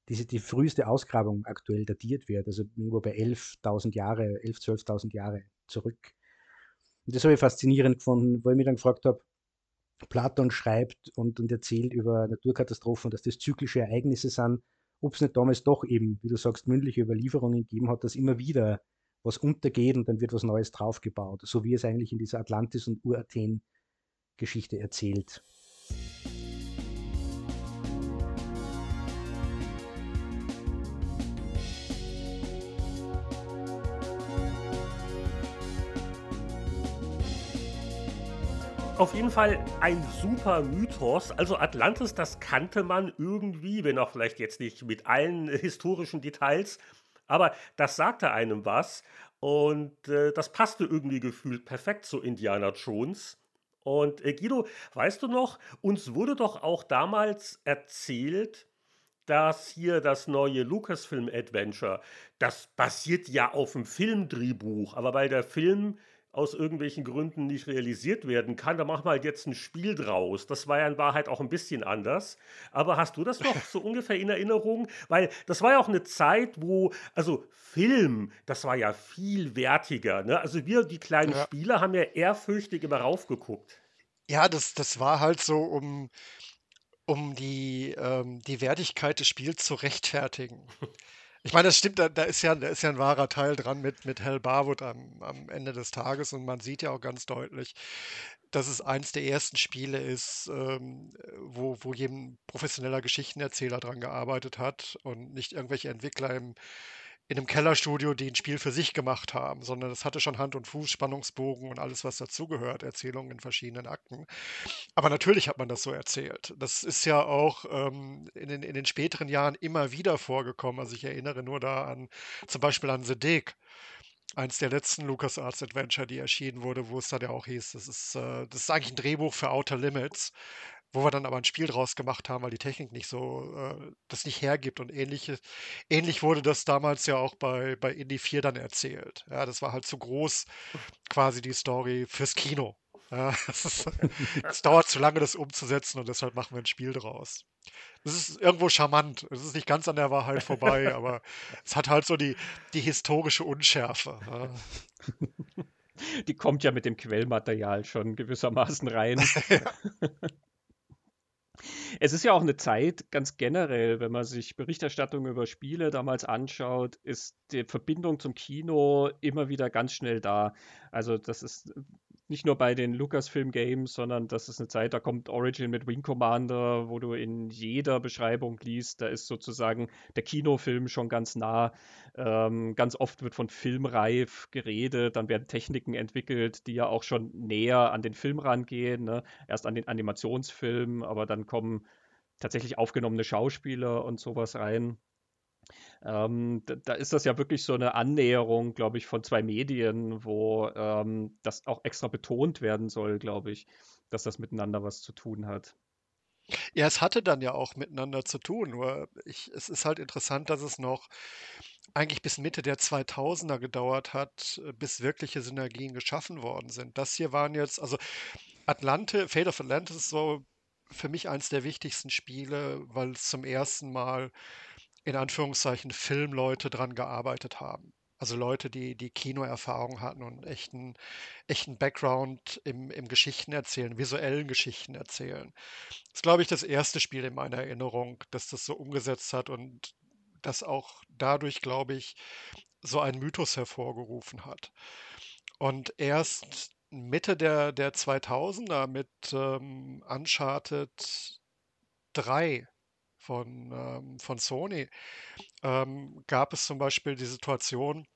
diese, die früheste Ausgrabung aktuell datiert wird, also irgendwo bei 11.000 Jahre, 11.000, 12.000 Jahre zurück. Und das habe ich faszinierend gefunden, weil ich mich dann gefragt habe, Platon schreibt und, und erzählt über Naturkatastrophen, dass das zyklische Ereignisse sind, ob es nicht damals doch eben, wie du sagst, mündliche Überlieferungen gegeben hat, dass immer wieder was untergeht und dann wird was Neues draufgebaut, so wie es eigentlich in dieser Atlantis- und Urathen-Geschichte erzählt. Auf jeden Fall ein super Mythos. Also Atlantis, das kannte man irgendwie, wenn auch vielleicht jetzt nicht mit allen historischen Details, aber das sagte einem was und äh, das passte irgendwie gefühlt perfekt zu Indiana Jones. Und äh, Guido, weißt du noch, uns wurde doch auch damals erzählt, dass hier das neue Lucasfilm Adventure, das basiert ja auf dem Filmdrehbuch, aber weil der Film aus irgendwelchen Gründen nicht realisiert werden kann, da machen wir halt jetzt ein Spiel draus. Das war ja in Wahrheit auch ein bisschen anders. Aber hast du das noch so ungefähr in Erinnerung? Weil das war ja auch eine Zeit, wo, also Film, das war ja viel wertiger. Ne? Also wir, die kleinen ja. Spieler, haben ja ehrfürchtig immer raufgeguckt. Ja, das, das war halt so, um, um die, ähm, die Wertigkeit des Spiels zu rechtfertigen. Ich meine, das stimmt, da, da, ist ja, da ist ja ein wahrer Teil dran mit, mit Hell Barwood am, am Ende des Tages. Und man sieht ja auch ganz deutlich, dass es eins der ersten Spiele ist, ähm, wo, wo jedem professioneller Geschichtenerzähler dran gearbeitet hat und nicht irgendwelche Entwickler im in einem Kellerstudio, die ein Spiel für sich gemacht haben, sondern es hatte schon Hand und Fuß, Spannungsbogen und alles, was dazugehört, Erzählungen in verschiedenen Akten. Aber natürlich hat man das so erzählt. Das ist ja auch ähm, in, den, in den späteren Jahren immer wieder vorgekommen. Also ich erinnere nur da an zum Beispiel an The Dig eins der letzten LucasArts Adventure, die erschienen wurde, wo es dann ja auch hieß, das ist, äh, das ist eigentlich ein Drehbuch für Outer Limits, wo wir dann aber ein Spiel draus gemacht haben, weil die Technik nicht so äh, das nicht hergibt und ähnliches. Ähnlich wurde das damals ja auch bei, bei Indie 4 dann erzählt. Ja, das war halt zu groß, quasi die Story fürs Kino. Ja, es dauert zu lange, das umzusetzen und deshalb machen wir ein Spiel draus. Das ist irgendwo charmant. Es ist nicht ganz an der Wahrheit vorbei, aber es hat halt so die, die historische Unschärfe. Ja. Die kommt ja mit dem Quellmaterial schon gewissermaßen rein. Es ist ja auch eine Zeit, ganz generell, wenn man sich Berichterstattung über Spiele damals anschaut, ist die Verbindung zum Kino immer wieder ganz schnell da. Also das ist nicht nur bei den Lucasfilm Games, sondern das ist eine Zeit, da kommt Origin mit Wing Commander, wo du in jeder Beschreibung liest, da ist sozusagen der Kinofilm schon ganz nah. Ähm, ganz oft wird von filmreif geredet, dann werden Techniken entwickelt, die ja auch schon näher an den Film rangehen. Ne? Erst an den Animationsfilm, aber dann kommen tatsächlich aufgenommene Schauspieler und sowas rein. Ähm, da, da, ist das ja wirklich so eine Annäherung, glaube ich, von zwei Medien, wo ähm, das auch extra betont werden soll, glaube ich, dass das miteinander was zu tun hat. Ja, es hatte dann ja auch miteinander zu tun, nur ich, es ist halt interessant, dass es noch eigentlich bis Mitte der 2000er gedauert hat, bis wirkliche Synergien geschaffen worden sind. Das hier waren jetzt, also Atlante, Fate of Atlantis ist so für mich eins der wichtigsten Spiele, weil es zum ersten Mal in Anführungszeichen Filmleute dran gearbeitet haben. Also Leute, die die Kinoerfahrung hatten und echten, echten Background im, im Geschichten erzählen, visuellen Geschichten erzählen. Das ist, glaube ich, das erste Spiel in meiner Erinnerung, das das so umgesetzt hat und das auch dadurch, glaube ich, so einen Mythos hervorgerufen hat. Und erst Mitte der, der 2000er mit ähm, Uncharted 3 von, ähm, von Sony ähm, gab es zum Beispiel die Situation,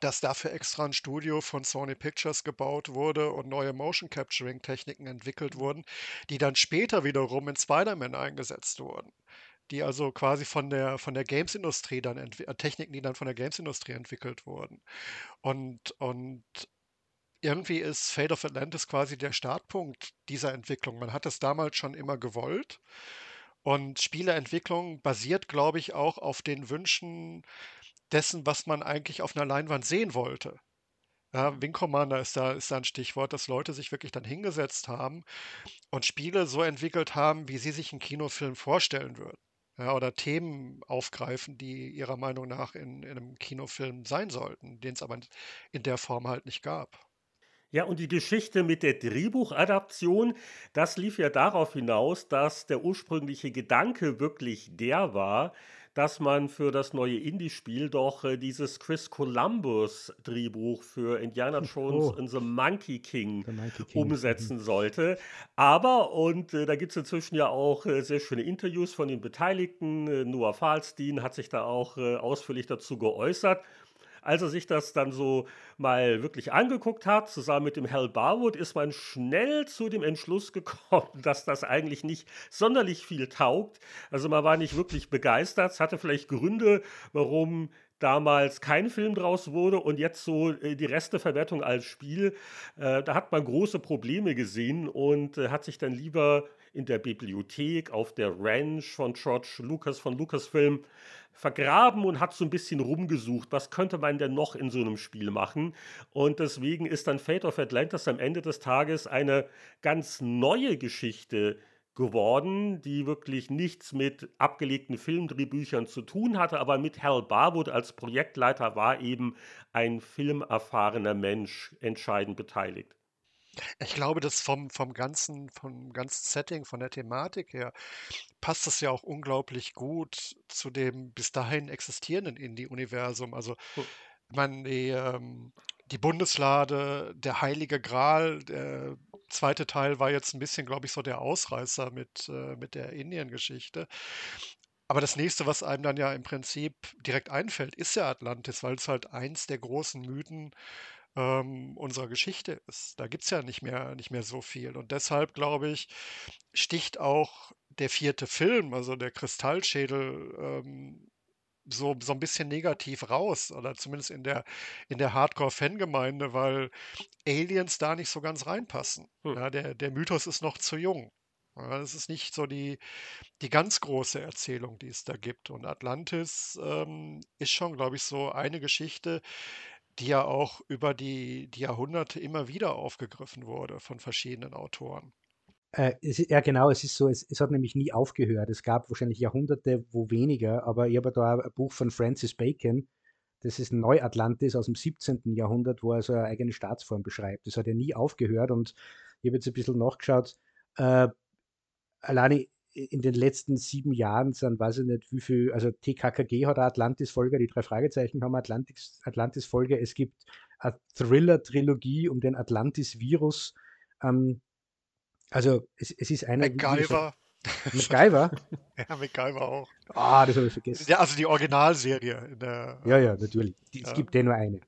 dass dafür extra ein Studio von Sony Pictures gebaut wurde und neue Motion Capturing Techniken entwickelt wurden, die dann später wiederum in Spider-Man eingesetzt wurden. Die also quasi von der, von der Games-Industrie dann, äh, Techniken, die dann von der Games-Industrie entwickelt wurden. Und, und irgendwie ist Fate of Atlantis quasi der Startpunkt dieser Entwicklung. Man hat es damals schon immer gewollt und Spieleentwicklung basiert, glaube ich, auch auf den Wünschen dessen, was man eigentlich auf einer Leinwand sehen wollte. Ja, Wing Commander ist da, ist da ein Stichwort, dass Leute sich wirklich dann hingesetzt haben und Spiele so entwickelt haben, wie sie sich einen Kinofilm vorstellen würden. Ja, oder Themen aufgreifen, die ihrer Meinung nach in, in einem Kinofilm sein sollten, den es aber in der Form halt nicht gab. Ja, und die Geschichte mit der Drehbuchadaption, das lief ja darauf hinaus, dass der ursprüngliche Gedanke wirklich der war, dass man für das neue Indie-Spiel doch äh, dieses Chris Columbus-Drehbuch für Indiana Jones oh. and the Monkey King, Monkey King. umsetzen mhm. sollte. Aber, und äh, da gibt es inzwischen ja auch äh, sehr schöne Interviews von den Beteiligten, äh, Noah Falstein hat sich da auch äh, ausführlich dazu geäußert. Als er sich das dann so mal wirklich angeguckt hat, zusammen mit dem Hal Barwood, ist man schnell zu dem Entschluss gekommen, dass das eigentlich nicht sonderlich viel taugt. Also man war nicht wirklich begeistert. Es hatte vielleicht Gründe, warum damals kein Film draus wurde und jetzt so äh, die Resteverwertung als Spiel, äh, da hat man große Probleme gesehen und äh, hat sich dann lieber in der Bibliothek auf der Ranch von George Lucas von Lucasfilm vergraben und hat so ein bisschen rumgesucht, was könnte man denn noch in so einem Spiel machen. Und deswegen ist dann Fate of Atlantis am Ende des Tages eine ganz neue Geschichte geworden, die wirklich nichts mit abgelegten Filmdrehbüchern zu tun hatte, aber mit Hal Barwood als Projektleiter war eben ein filmerfahrener Mensch entscheidend beteiligt. Ich glaube, dass vom, vom ganzen, vom ganzen Setting, von der Thematik her, passt das ja auch unglaublich gut zu dem bis dahin existierenden Indie-Universum. Also, ich meine, die, ähm, die Bundeslade, der Heilige Gral, der zweite Teil war jetzt ein bisschen, glaube ich, so der Ausreißer mit, äh, mit der Indien-Geschichte. Aber das nächste, was einem dann ja im Prinzip direkt einfällt, ist ja Atlantis, weil es halt eins der großen Mythen ähm, unserer Geschichte ist. Da gibt es ja nicht mehr, nicht mehr so viel. Und deshalb, glaube ich, sticht auch der vierte Film, also der Kristallschädel, ähm, so, so ein bisschen negativ raus, oder zumindest in der, in der Hardcore-Fangemeinde, weil Aliens da nicht so ganz reinpassen. Hm. Ja, der, der Mythos ist noch zu jung. Ja, das ist nicht so die, die ganz große Erzählung, die es da gibt. Und Atlantis ähm, ist schon, glaube ich, so eine Geschichte, die ja auch über die, die Jahrhunderte immer wieder aufgegriffen wurde von verschiedenen Autoren. Äh, es, ja, genau, es ist so, es, es, hat nämlich nie aufgehört. Es gab wahrscheinlich Jahrhunderte, wo weniger, aber ich habe da ein Buch von Francis Bacon, das ist Neuatlantis aus dem 17. Jahrhundert, wo er so eine eigene Staatsform beschreibt. Das hat ja nie aufgehört und ich habe jetzt ein bisschen nachgeschaut. Äh, alleine in den letzten sieben Jahren sind, weiß ich nicht, wie viel, also TKKG hat eine Atlantis-Folge, die drei Fragezeichen haben eine Atlantis-Folge. Es gibt eine Thriller-Trilogie um den Atlantis-Virus. Ähm, also es, es ist einer. MacGyver. MacGyver? ja, MacGyver auch. Ah, das habe ich vergessen. Ja, also die Originalserie. ja, ja, natürlich. Die, ja. Es gibt ja nur eine.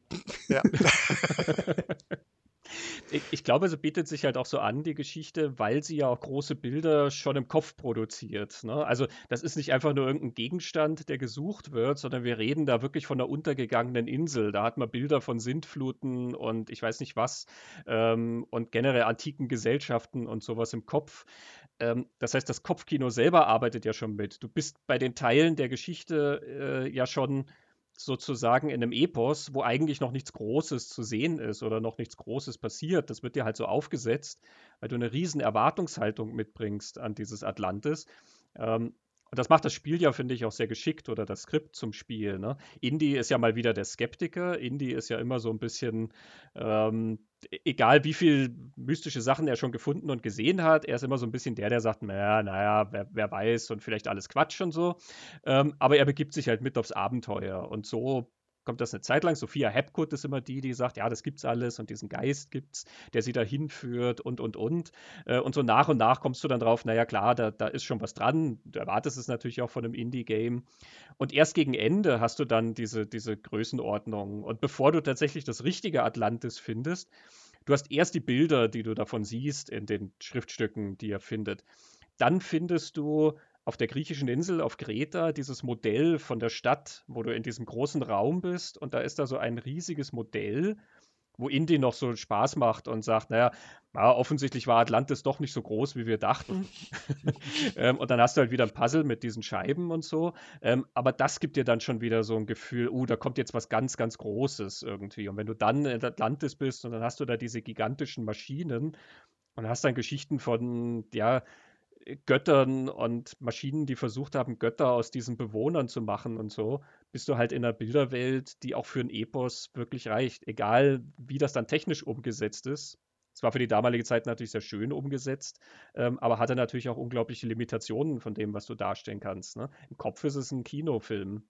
Ja. Ich, ich, glaube, sie bietet sich halt auch so an, die Geschichte, weil sie ja auch große Bilder schon im Kopf produziert. Ne? Also das ist nicht einfach nur irgendein Gegenstand, der gesucht wird, sondern wir reden da wirklich von einer untergegangenen Insel. Da hat man Bilder von Sintfluten und ich weiß nicht was ähm, und generell antiken Gesellschaften und sowas im Kopf. Ähm, das heißt, das Kopfkino selber arbeitet ja schon mit. Du bist bei den Teilen der Geschichte äh, ja schon sozusagen in einem Epos, wo eigentlich noch nichts Großes zu sehen ist oder noch nichts Großes passiert. Das wird dir halt so aufgesetzt, weil du eine riesen Erwartungshaltung mitbringst an dieses Atlantis. Ähm, und das macht das Spiel ja, finde ich, auch sehr geschickt oder das Skript zum Spiel. Ne? Indy ist ja mal wieder der Skeptiker. Indy ist ja immer so ein bisschen, ähm, egal wie viel mystische Sachen er schon gefunden und gesehen hat, er ist immer so ein bisschen der, der sagt, naja, naja, wer, wer weiß und vielleicht alles Quatsch und so. Ähm, aber er begibt sich halt mit aufs Abenteuer. Und so kommt das eine Zeit lang. Sophia Hepkut ist immer die, die sagt, ja, das gibt's alles und diesen Geist gibt's, der sie dahin führt und, und, und. Äh, und so nach und nach kommst du dann drauf, naja, klar, da, da ist schon was dran. Du erwartest es natürlich auch von einem Indie-Game. Und erst gegen Ende hast du dann diese, diese Größenordnung. Und bevor du tatsächlich das richtige Atlantis findest, du hast erst die Bilder, die du davon siehst in den Schriftstücken, die er findet. Dann findest du auf der griechischen Insel, auf Kreta, dieses Modell von der Stadt, wo du in diesem großen Raum bist und da ist da so ein riesiges Modell, wo Indy noch so Spaß macht und sagt, naja, ja, offensichtlich war Atlantis doch nicht so groß, wie wir dachten. ähm, und dann hast du halt wieder ein Puzzle mit diesen Scheiben und so. Ähm, aber das gibt dir dann schon wieder so ein Gefühl, uh, da kommt jetzt was ganz, ganz Großes irgendwie. Und wenn du dann in Atlantis bist und dann hast du da diese gigantischen Maschinen und hast dann Geschichten von, ja, Göttern und Maschinen, die versucht haben, Götter aus diesen Bewohnern zu machen und so, bist du halt in einer Bilderwelt, die auch für ein Epos wirklich reicht. Egal, wie das dann technisch umgesetzt ist. Es war für die damalige Zeit natürlich sehr schön umgesetzt, ähm, aber hatte natürlich auch unglaubliche Limitationen von dem, was du darstellen kannst. Ne? Im Kopf ist es ein Kinofilm.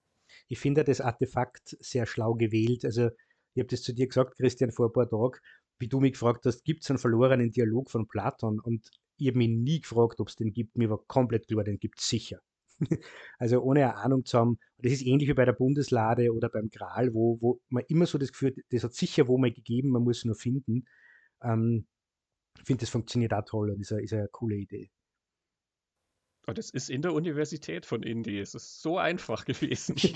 Ich finde das Artefakt sehr schlau gewählt. Also, ich habe das zu dir gesagt, Christian, vor ein paar Tagen, wie du mich gefragt hast, gibt es einen verlorenen Dialog von Platon? Und ich habe mich nie gefragt, ob es den gibt. Mir war komplett klar, den gibt es sicher. also ohne eine Ahnung zu haben. Das ist ähnlich wie bei der Bundeslade oder beim Gral, wo, wo man immer so das Gefühl, das hat sicher wo mal gegeben, man muss es nur finden. Ähm, ich finde, das funktioniert auch toll und ist eine, ist eine coole Idee. Und oh, es ist in der Universität von Indie. Es ist so einfach gewesen.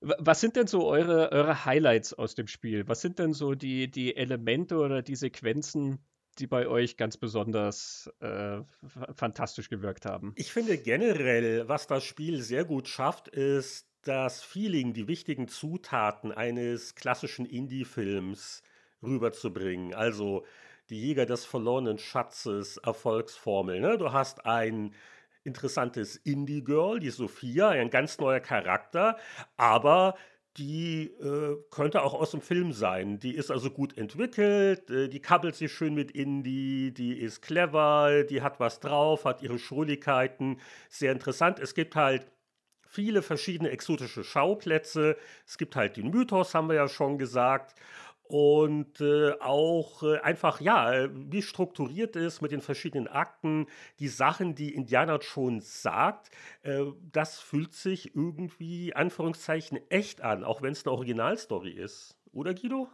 Was sind denn so eure, eure Highlights aus dem Spiel? Was sind denn so die, die Elemente oder die Sequenzen, die bei euch ganz besonders äh, fantastisch gewirkt haben? Ich finde generell, was das Spiel sehr gut schafft, ist das Feeling, die wichtigen Zutaten eines klassischen Indie-Films rüberzubringen. Also die Jäger des verlorenen Schatzes Erfolgsformel. Ne? Du hast ein interessantes Indie-Girl, die Sophia, ein ganz neuer Charakter, aber die äh, könnte auch aus dem Film sein. Die ist also gut entwickelt, äh, die kabbelt sich schön mit Indie, die ist clever, die hat was drauf, hat ihre Schrulligkeiten. Sehr interessant. Es gibt halt viele verschiedene exotische Schauplätze. Es gibt halt den Mythos, haben wir ja schon gesagt und äh, auch äh, einfach, ja, wie strukturiert ist mit den verschiedenen Akten, die Sachen, die Indiana Jones sagt, äh, das fühlt sich irgendwie, Anführungszeichen, echt an, auch wenn es eine Originalstory ist. Oder Guido?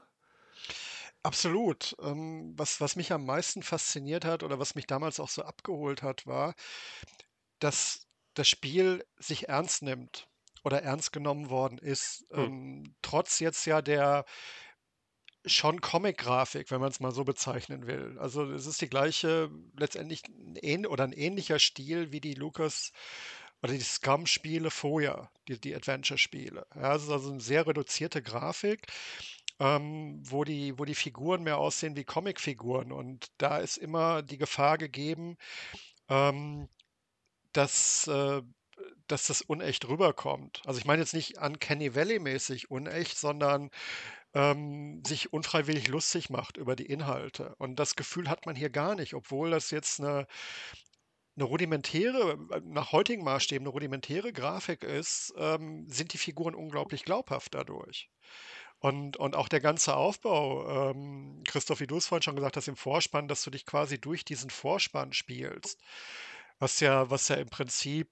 Absolut. Ähm, was, was mich am meisten fasziniert hat oder was mich damals auch so abgeholt hat, war, dass das Spiel sich ernst nimmt oder ernst genommen worden ist. Hm. Ähm, trotz jetzt ja der schon Comic-Grafik, wenn man es mal so bezeichnen will. Also es ist die gleiche, letztendlich ein oder ein ähnlicher Stil wie die Lucas oder die Scum-Spiele vorher, die, die Adventure-Spiele. Ja, es ist also eine sehr reduzierte Grafik, ähm, wo, die, wo die Figuren mehr aussehen wie Comic-Figuren. Und da ist immer die Gefahr gegeben, ähm, dass, äh, dass das unecht rüberkommt. Also ich meine jetzt nicht Uncanny Valley-mäßig unecht, sondern ähm, sich unfreiwillig lustig macht über die Inhalte. Und das Gefühl hat man hier gar nicht, obwohl das jetzt eine, eine rudimentäre, äh, nach heutigen Maßstäben eine rudimentäre Grafik ist, ähm, sind die Figuren unglaublich glaubhaft dadurch. Und, und auch der ganze Aufbau, ähm, Christoph, wie du es vorhin schon gesagt hast, im Vorspann, dass du dich quasi durch diesen Vorspann spielst, was ja, was ja im Prinzip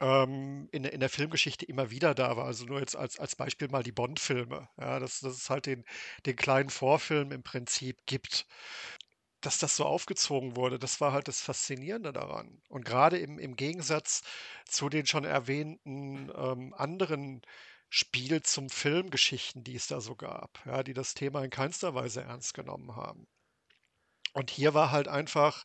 ähm, in, in der Filmgeschichte immer wieder da war. Also nur jetzt als, als Beispiel mal die Bond-Filme. Ja, dass, dass es halt den, den kleinen Vorfilm im Prinzip gibt. Dass das so aufgezogen wurde, das war halt das Faszinierende daran. Und gerade im, im Gegensatz zu den schon erwähnten ähm, anderen Spiel zum Filmgeschichten, die es da so gab, ja, die das Thema in keinster Weise ernst genommen haben. Und hier war halt einfach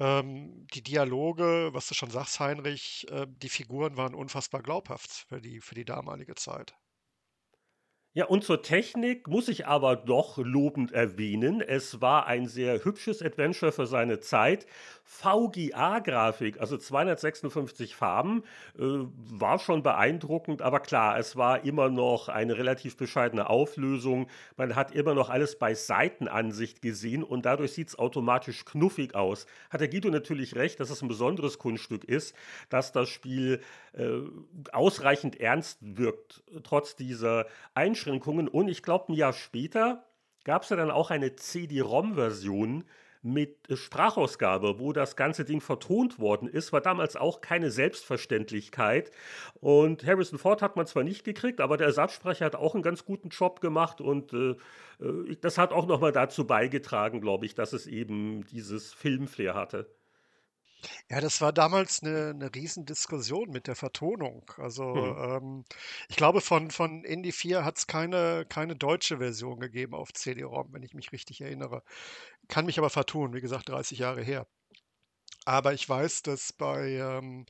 ähm, die Dialoge, was du schon sagst, Heinrich, äh, die Figuren waren unfassbar glaubhaft für die, für die damalige Zeit. Ja, und zur Technik muss ich aber doch lobend erwähnen. Es war ein sehr hübsches Adventure für seine Zeit. VGA-Grafik, also 256 Farben, äh, war schon beeindruckend, aber klar, es war immer noch eine relativ bescheidene Auflösung. Man hat immer noch alles bei Seitenansicht gesehen und dadurch sieht es automatisch knuffig aus. Hat der Guido natürlich recht, dass es ein besonderes Kunststück ist, dass das Spiel äh, ausreichend ernst wirkt, trotz dieser Einschränkungen. Und ich glaube, ein Jahr später gab es ja dann auch eine CD-ROM-Version mit Sprachausgabe, wo das ganze Ding vertont worden ist, war damals auch keine Selbstverständlichkeit. Und Harrison Ford hat man zwar nicht gekriegt, aber der Ersatzsprecher hat auch einen ganz guten Job gemacht und äh, äh das hat auch nochmal dazu beigetragen, glaube ich, dass es eben dieses Filmflair hatte. Ja, das war damals eine 'ne Riesendiskussion mit der Vertonung. Also, Mhm. ähm, ich glaube, von von Indy 4 hat es keine keine deutsche Version gegeben auf CD-ROM, wenn ich mich richtig erinnere. Kann mich aber vertun, wie gesagt, 30 Jahre her. Aber ich weiß, dass bei, ähm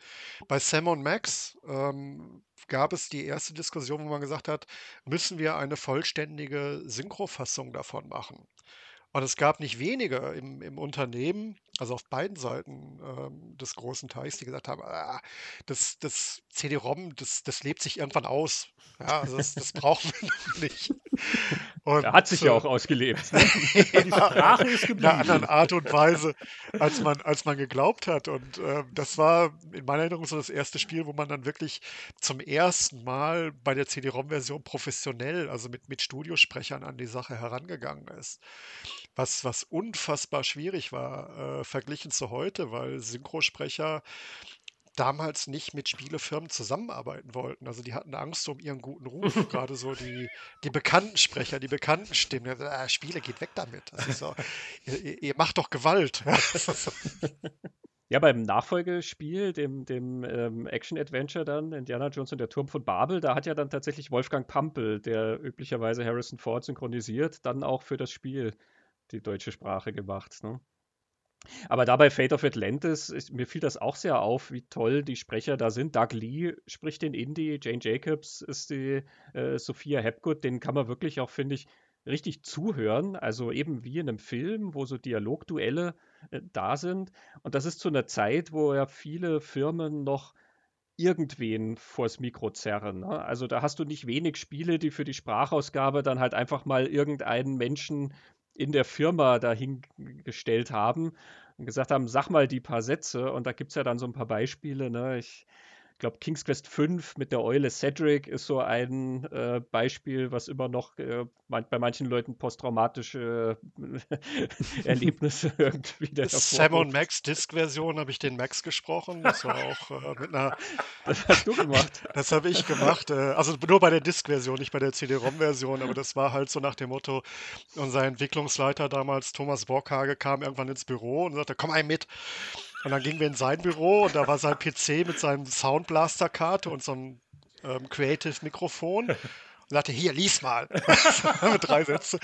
bei Sam und Max, ähm, gab es die erste Diskussion, wo man gesagt hat: „Müssen wir eine vollständige Synchrofassung davon machen?“ Und es gab nicht wenige im im Unternehmen also auf beiden Seiten ähm, des großen Teichs, die gesagt haben, ah, das, das CD-ROM, das, das lebt sich irgendwann aus. Ja, also das, das brauchen wir noch nicht. Und, er hat sich ja auch ausgelebt. Ne? die Sprache ist geblieben. In einer anderen Art und Weise, als man, als man geglaubt hat. Und äh, das war in meiner Erinnerung so das erste Spiel, wo man dann wirklich zum ersten Mal bei der CD-ROM-Version professionell, also mit, mit Studiosprechern an die Sache herangegangen ist. Was, was unfassbar schwierig war, äh, verglichen zu heute, weil Synchrosprecher damals nicht mit Spielefirmen zusammenarbeiten wollten. Also die hatten Angst um ihren guten Ruf. Gerade so die, die bekannten Sprecher, die bekannten Stimmen. Ah, Spiele, geht weg damit. So, ihr, ihr, macht doch Gewalt. Ja, beim Nachfolgespiel, dem, dem ähm, Action-Adventure dann, Indiana Jones und der Turm von Babel, da hat ja dann tatsächlich Wolfgang Pampel, der üblicherweise Harrison Ford synchronisiert, dann auch für das Spiel die deutsche Sprache gemacht. Ne? Aber dabei Fate of Atlantis, ist, mir fiel das auch sehr auf, wie toll die Sprecher da sind. Doug Lee spricht den Indie, Jane Jacobs ist die äh, Sophia Hepgood, den kann man wirklich auch, finde ich, richtig zuhören. Also eben wie in einem Film, wo so Dialogduelle äh, da sind. Und das ist zu einer Zeit, wo ja viele Firmen noch irgendwen vors Mikro zerren. Ne? Also da hast du nicht wenig Spiele, die für die Sprachausgabe dann halt einfach mal irgendeinen Menschen in der Firma dahingestellt haben und gesagt haben, sag mal die paar Sätze. Und da gibt es ja dann so ein paar Beispiele. Ne? Ich glaube, King's Quest 5 mit der Eule Cedric ist so ein äh, Beispiel, was immer noch äh, bei manchen Leuten posttraumatische äh, Erlebnisse irgendwie Sam und Max Disk-Version habe ich den Max gesprochen. Das war auch äh, mit einer. Das hast du gemacht. das habe ich gemacht. Äh, also nur bei der Disk-Version, nicht bei der CD-ROM-Version, aber das war halt so nach dem Motto, unser Entwicklungsleiter damals, Thomas Borkhage, kam irgendwann ins Büro und sagte, komm ein mit. Und dann gingen wir in sein Büro und da war sein PC mit seinem Soundblaster-Karte und so einem ähm, Creative-Mikrofon. Und sagte, hier, lies mal. mit drei Sätzen.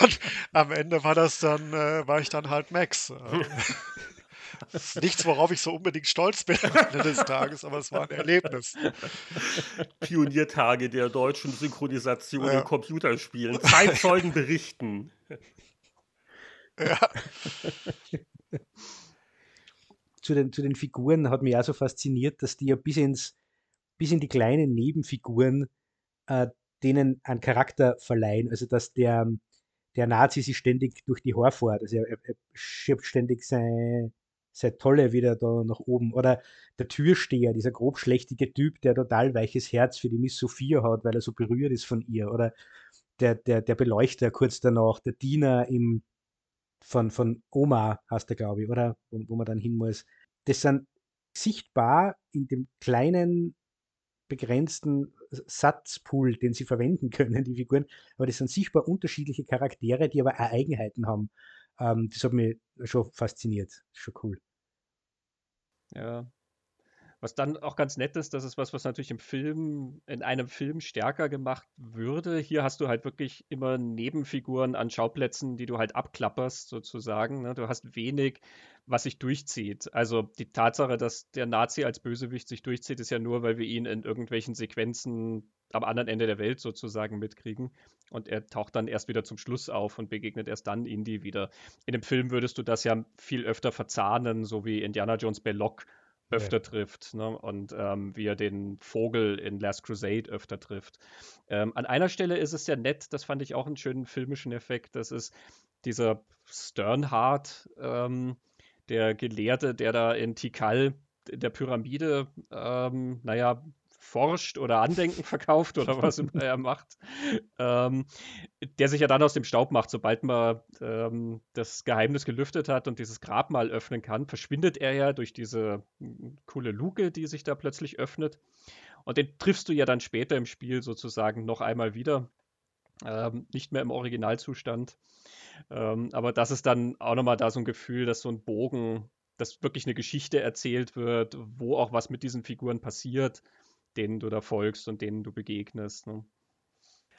Und am Ende war das dann, äh, war ich dann halt Max. Ist nichts, worauf ich so unbedingt stolz bin am Ende des Tages, aber es war ein Erlebnis. Pioniertage der deutschen Synchronisation ja. in Computerspielen. Zeitzeugen berichten. Ja zu den, zu den Figuren hat mich auch so fasziniert, dass die ja bis ins, bis in die kleinen Nebenfiguren äh, denen einen Charakter verleihen. Also dass der, der Nazi sich ständig durch die Haare fährt. Also er, er schiebt ständig sein, sein Tolle wieder da nach oben. Oder der Türsteher, dieser grobschlächtige Typ, der total weiches Herz für die Miss Sophia hat, weil er so berührt ist von ihr. Oder der, der, der Beleuchter kurz danach, der Diener im, von, von Oma, heißt der, glaube ich, oder? Wo, wo man dann hin muss das sind sichtbar in dem kleinen, begrenzten Satzpool, den sie verwenden können, die Figuren, aber das sind sichtbar unterschiedliche Charaktere, die aber auch Eigenheiten haben. Ähm, das hat mich schon fasziniert. Schon cool. Ja, was dann auch ganz nett ist, das ist was, was natürlich im Film, in einem Film stärker gemacht würde. Hier hast du halt wirklich immer Nebenfiguren an Schauplätzen, die du halt abklapperst, sozusagen. Ne? Du hast wenig, was sich durchzieht. Also die Tatsache, dass der Nazi als Bösewicht sich durchzieht, ist ja nur, weil wir ihn in irgendwelchen Sequenzen am anderen Ende der Welt sozusagen mitkriegen. Und er taucht dann erst wieder zum Schluss auf und begegnet erst dann Indy wieder. In dem Film würdest du das ja viel öfter verzahnen, so wie Indiana Jones Belloc öfter ja. trifft ne? und ähm, wie er den Vogel in Last Crusade öfter trifft. Ähm, an einer Stelle ist es ja nett, das fand ich auch einen schönen filmischen Effekt, das ist dieser Sternhardt, ähm, der Gelehrte, der da in Tikal in der Pyramide, ähm, naja, forscht oder Andenken verkauft oder was immer er macht, ähm, der sich ja dann aus dem Staub macht, sobald man ähm, das Geheimnis gelüftet hat und dieses Grabmal öffnen kann, verschwindet er ja durch diese hm, coole Luke, die sich da plötzlich öffnet. Und den triffst du ja dann später im Spiel sozusagen noch einmal wieder. Ähm, nicht mehr im Originalzustand. Ähm, aber das ist dann auch nochmal da so ein Gefühl, dass so ein Bogen, dass wirklich eine Geschichte erzählt wird, wo auch was mit diesen Figuren passiert denen du da folgst und denen du begegnest. Ne?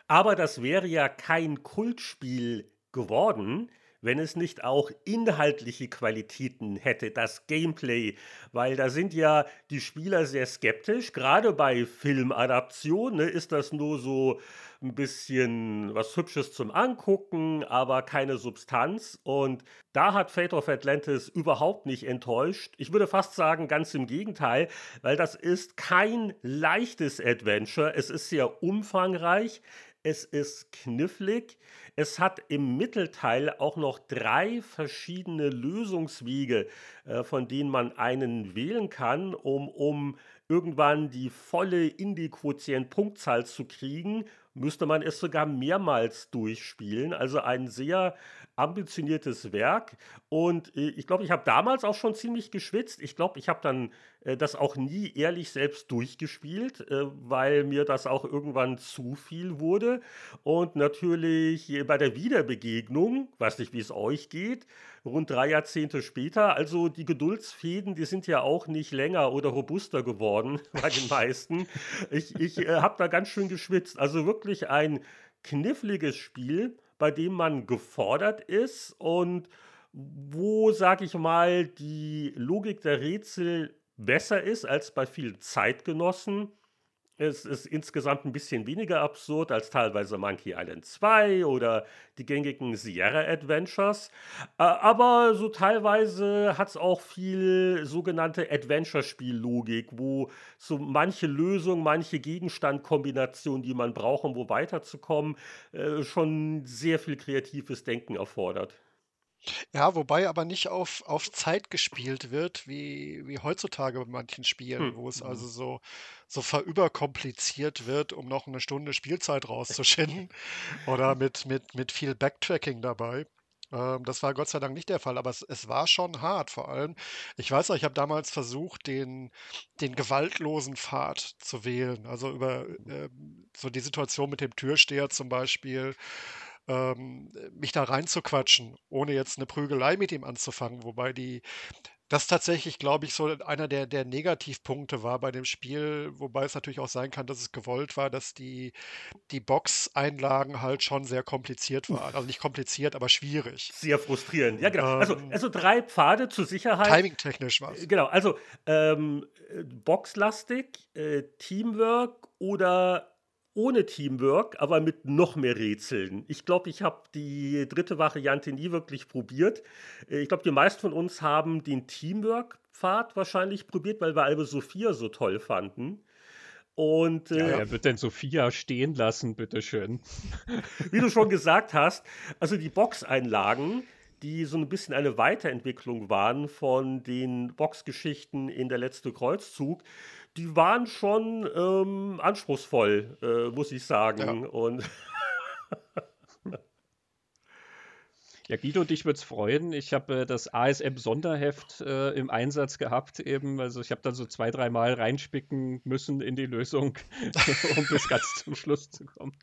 Aber das wäre ja kein Kultspiel geworden, wenn es nicht auch inhaltliche Qualitäten hätte, das Gameplay, weil da sind ja die Spieler sehr skeptisch, gerade bei Filmadaptionen ne, ist das nur so ein bisschen was Hübsches zum Angucken, aber keine Substanz. Und da hat Fate of Atlantis überhaupt nicht enttäuscht. Ich würde fast sagen, ganz im Gegenteil, weil das ist kein leichtes Adventure. Es ist sehr umfangreich. Es ist knifflig. Es hat im Mittelteil auch noch drei verschiedene Lösungswege, äh, von denen man einen wählen kann, um, um irgendwann die volle Indie-Quotient-Punktzahl zu kriegen müsste man es sogar mehrmals durchspielen. Also ein sehr ambitioniertes Werk. Und äh, ich glaube, ich habe damals auch schon ziemlich geschwitzt. Ich glaube, ich habe dann äh, das auch nie ehrlich selbst durchgespielt, äh, weil mir das auch irgendwann zu viel wurde. Und natürlich bei der Wiederbegegnung, weiß nicht, wie es euch geht, rund drei Jahrzehnte später, also die Geduldsfäden, die sind ja auch nicht länger oder robuster geworden bei den meisten. Ich, ich äh, habe da ganz schön geschwitzt. Also wirklich ein kniffliges Spiel bei dem man gefordert ist und wo, sag ich mal, die Logik der Rätsel besser ist als bei vielen Zeitgenossen. Es ist insgesamt ein bisschen weniger absurd als teilweise Monkey Island 2 oder die gängigen Sierra Adventures. Äh, aber so teilweise hat es auch viel sogenannte Adventure-Spiel-Logik, wo so manche Lösung, manche Gegenstandkombination, die man braucht, um wo weiterzukommen, äh, schon sehr viel kreatives Denken erfordert. Ja, wobei aber nicht auf, auf Zeit gespielt wird, wie, wie heutzutage bei manchen Spielen, Hm. wo es also mhm. so, so verüberkompliziert wird, um noch eine Stunde Spielzeit rauszuschinden oder mit, mit, mit viel Backtracking dabei. Ähm, das war Gott sei Dank nicht der Fall, aber es, es war schon hart vor allem. Ich weiß noch, ich habe damals versucht, den, den gewaltlosen Pfad zu wählen. Also über ähm, so die Situation mit dem Türsteher zum Beispiel ähm, mich da reinzuquatschen, ohne jetzt eine Prügelei mit ihm anzufangen. Wobei die, das tatsächlich, glaube ich, so einer der, der Negativpunkte war bei dem Spiel, wobei es natürlich auch sein kann, dass es gewollt war, dass die, die Box-Einlagen halt schon sehr kompliziert waren. Also nicht kompliziert, aber schwierig. Sehr frustrierend. Ja, genau. Also, ähm, also drei Pfade zur Sicherheit. Timing-technisch war es. Genau, also ähm, boxlastig, äh, Teamwork oder ohne Teamwork, aber mit noch mehr Rätseln. Ich glaube, ich habe die dritte Variante nie wirklich probiert. Äh, ich glaube, die meisten von uns haben den Teamwork-Pfad wahrscheinlich probiert, weil wir Albe Sophia so toll fanden. Und, äh, ja, wer wird denn Sophia stehen lassen, bitteschön? Wie du schon gesagt hast, also die Boxeinlagen, die so ein bisschen eine Weiterentwicklung waren von den Boxgeschichten in der letzte Kreuzzug, die waren schon ähm, anspruchsvoll, äh, muss ich sagen. Ja. Und Ja, Guido, dich würde es freuen. Ich habe äh, das ASM-Sonderheft äh, im Einsatz gehabt eben. Also ich habe dann so zwei, dreimal reinspicken müssen in die Lösung, um bis ganz zum Schluss zu kommen.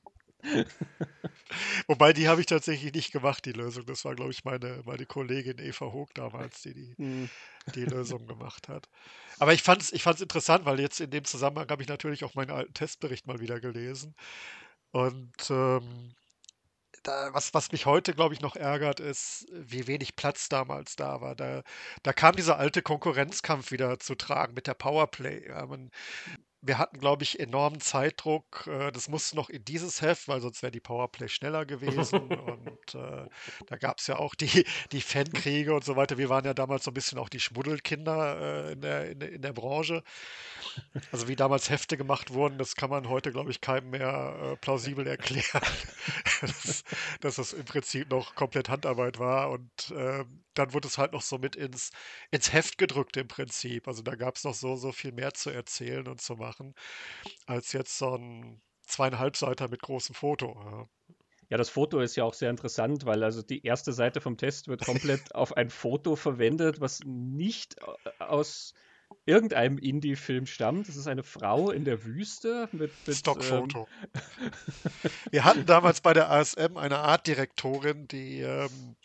Wobei, die habe ich tatsächlich nicht gemacht, die Lösung. Das war, glaube ich, meine, meine Kollegin Eva Hoog damals, die die, hm. die Lösung gemacht hat. Aber ich fand es ich fand's interessant, weil jetzt in dem Zusammenhang habe ich natürlich auch meinen alten Testbericht mal wieder gelesen. Und ähm, da, was, was mich heute, glaube ich, noch ärgert, ist, wie wenig Platz damals da war. Da, da kam dieser alte Konkurrenzkampf wieder zu tragen mit der Powerplay. Ja, man, wir hatten, glaube ich, enormen Zeitdruck. Äh, das musste noch in dieses Heft, weil sonst wäre die Powerplay schneller gewesen. und äh, da gab es ja auch die, die Fankriege und so weiter. Wir waren ja damals so ein bisschen auch die Schmuddelkinder äh, in, der, in, der, in der Branche. Also wie damals Hefte gemacht wurden, das kann man heute, glaube ich, keinem mehr äh, plausibel erklären. dass, dass das im Prinzip noch komplett Handarbeit war. Und ähm, dann wurde es halt noch so mit ins, ins Heft gedrückt im Prinzip. Also da gab es noch so, so viel mehr zu erzählen und zu machen, als jetzt so ein zweieinhalb Seiter mit großem Foto. Ja. Ja, das Foto ist ja auch sehr interessant, weil also die erste Seite vom Test wird komplett auf ein Foto verwendet, was nicht äh, aus irgendeinem Indie-Film stammt. Das ist eine Frau in der Wüste mit. mit Stockfoto. Ähm Wir hatten damals bei der ASM eine Artdirektorin, die ähm,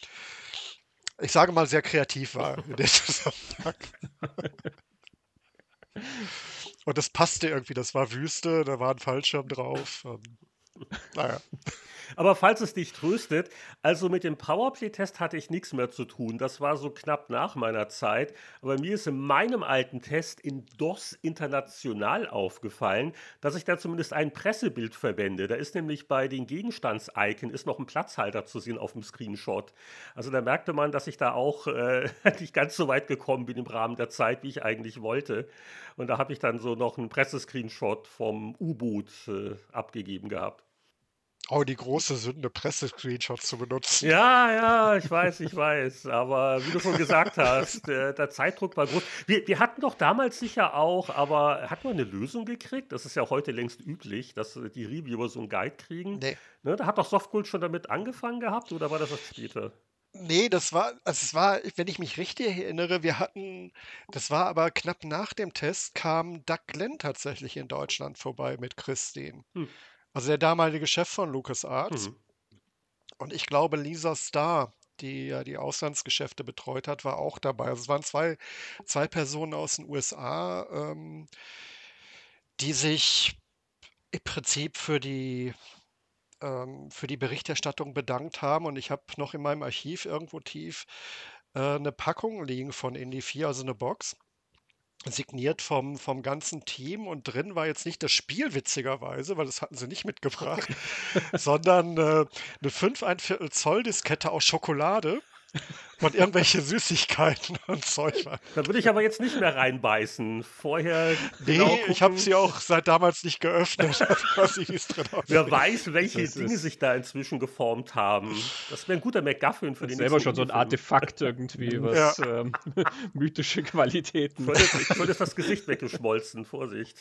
ich sage mal, sehr kreativ war in dem Zusammenhang. Und das passte irgendwie, das war Wüste, da war ein Fallschirm drauf. Und, naja. Aber falls es dich tröstet, also mit dem Powerplay-Test hatte ich nichts mehr zu tun. Das war so knapp nach meiner Zeit. Aber mir ist in meinem alten Test in DOS International aufgefallen, dass ich da zumindest ein Pressebild verwende. Da ist nämlich bei den Gegenstands-Icon noch ein Platzhalter zu sehen auf dem Screenshot. Also da merkte man, dass ich da auch äh, nicht ganz so weit gekommen bin im Rahmen der Zeit, wie ich eigentlich wollte. Und da habe ich dann so noch einen Pressescreenshot vom U-Boot äh, abgegeben gehabt. Oh, die große Sünde, Presse-Screenshots zu benutzen. Ja, ja, ich weiß, ich weiß. Aber wie du schon gesagt hast, der, der Zeitdruck war groß. Wir, wir, hatten doch damals sicher auch, aber hat man eine Lösung gekriegt? Das ist ja heute längst üblich, dass die Reviewer so einen Guide kriegen. Nee. Ne, da hat doch Softgold schon damit angefangen gehabt oder war das erst später? Nee, das war, also es war, wenn ich mich richtig erinnere, wir hatten, das war aber knapp nach dem Test, kam Doug Glenn tatsächlich in Deutschland vorbei mit Christine. Hm. Also der damalige Chef von LucasArts. Mhm. Und ich glaube, Lisa Starr, die ja die Auslandsgeschäfte betreut hat, war auch dabei. Also es waren zwei, zwei Personen aus den USA, ähm, die sich im Prinzip für die, ähm, für die Berichterstattung bedankt haben. Und ich habe noch in meinem Archiv irgendwo tief äh, eine Packung liegen von Indie 4, also eine Box signiert vom, vom ganzen Team und drin war jetzt nicht das Spiel witzigerweise, weil das hatten sie nicht mitgebracht, sondern äh, eine 5 ein Viertel Zoll Diskette aus Schokolade und irgendwelche Süßigkeiten und Zeug. Da würde ich aber jetzt nicht mehr reinbeißen. Vorher. Nee, genau ich habe sie auch seit damals nicht geöffnet. Ich Wer weiß, welche Das Dinge sich da inzwischen geformt haben. Das wäre ein guter MacGuffin für Das den selber schon so ein. Artefakt irgendwie, was ähm, mythische Qualitäten. Voll ist das Gesicht weggeschmolzen, Vorsicht.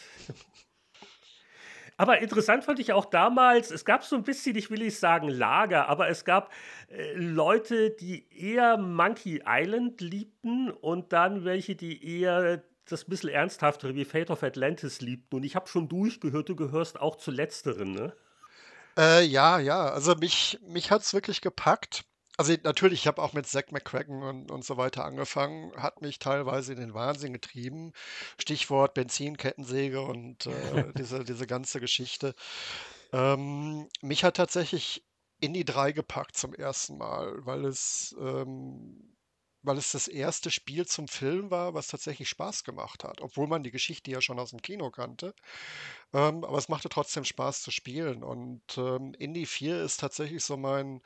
Aber interessant fand ich auch damals, es gab so ein bisschen, ich will nicht sagen Lager, aber es gab äh, Leute, die eher Monkey Island liebten und dann welche, die eher das bisschen ernsthaftere wie Fate of Atlantis liebten. Und ich habe schon durchgehört, du gehörst auch zu letzteren, ne? Äh, ja, ja, also mich, mich hat es wirklich gepackt. Also natürlich, ich habe auch mit Zack McCracken und, und so weiter angefangen, hat mich teilweise in den Wahnsinn getrieben. Stichwort Benzinkettensäge und äh, diese, diese ganze Geschichte. Ähm, mich hat tatsächlich Indie 3 gepackt zum ersten Mal, weil es, ähm, weil es das erste Spiel zum Film war, was tatsächlich Spaß gemacht hat, obwohl man die Geschichte ja schon aus dem Kino kannte. Ähm, aber es machte trotzdem Spaß zu spielen. Und ähm, Indie 4 ist tatsächlich so mein,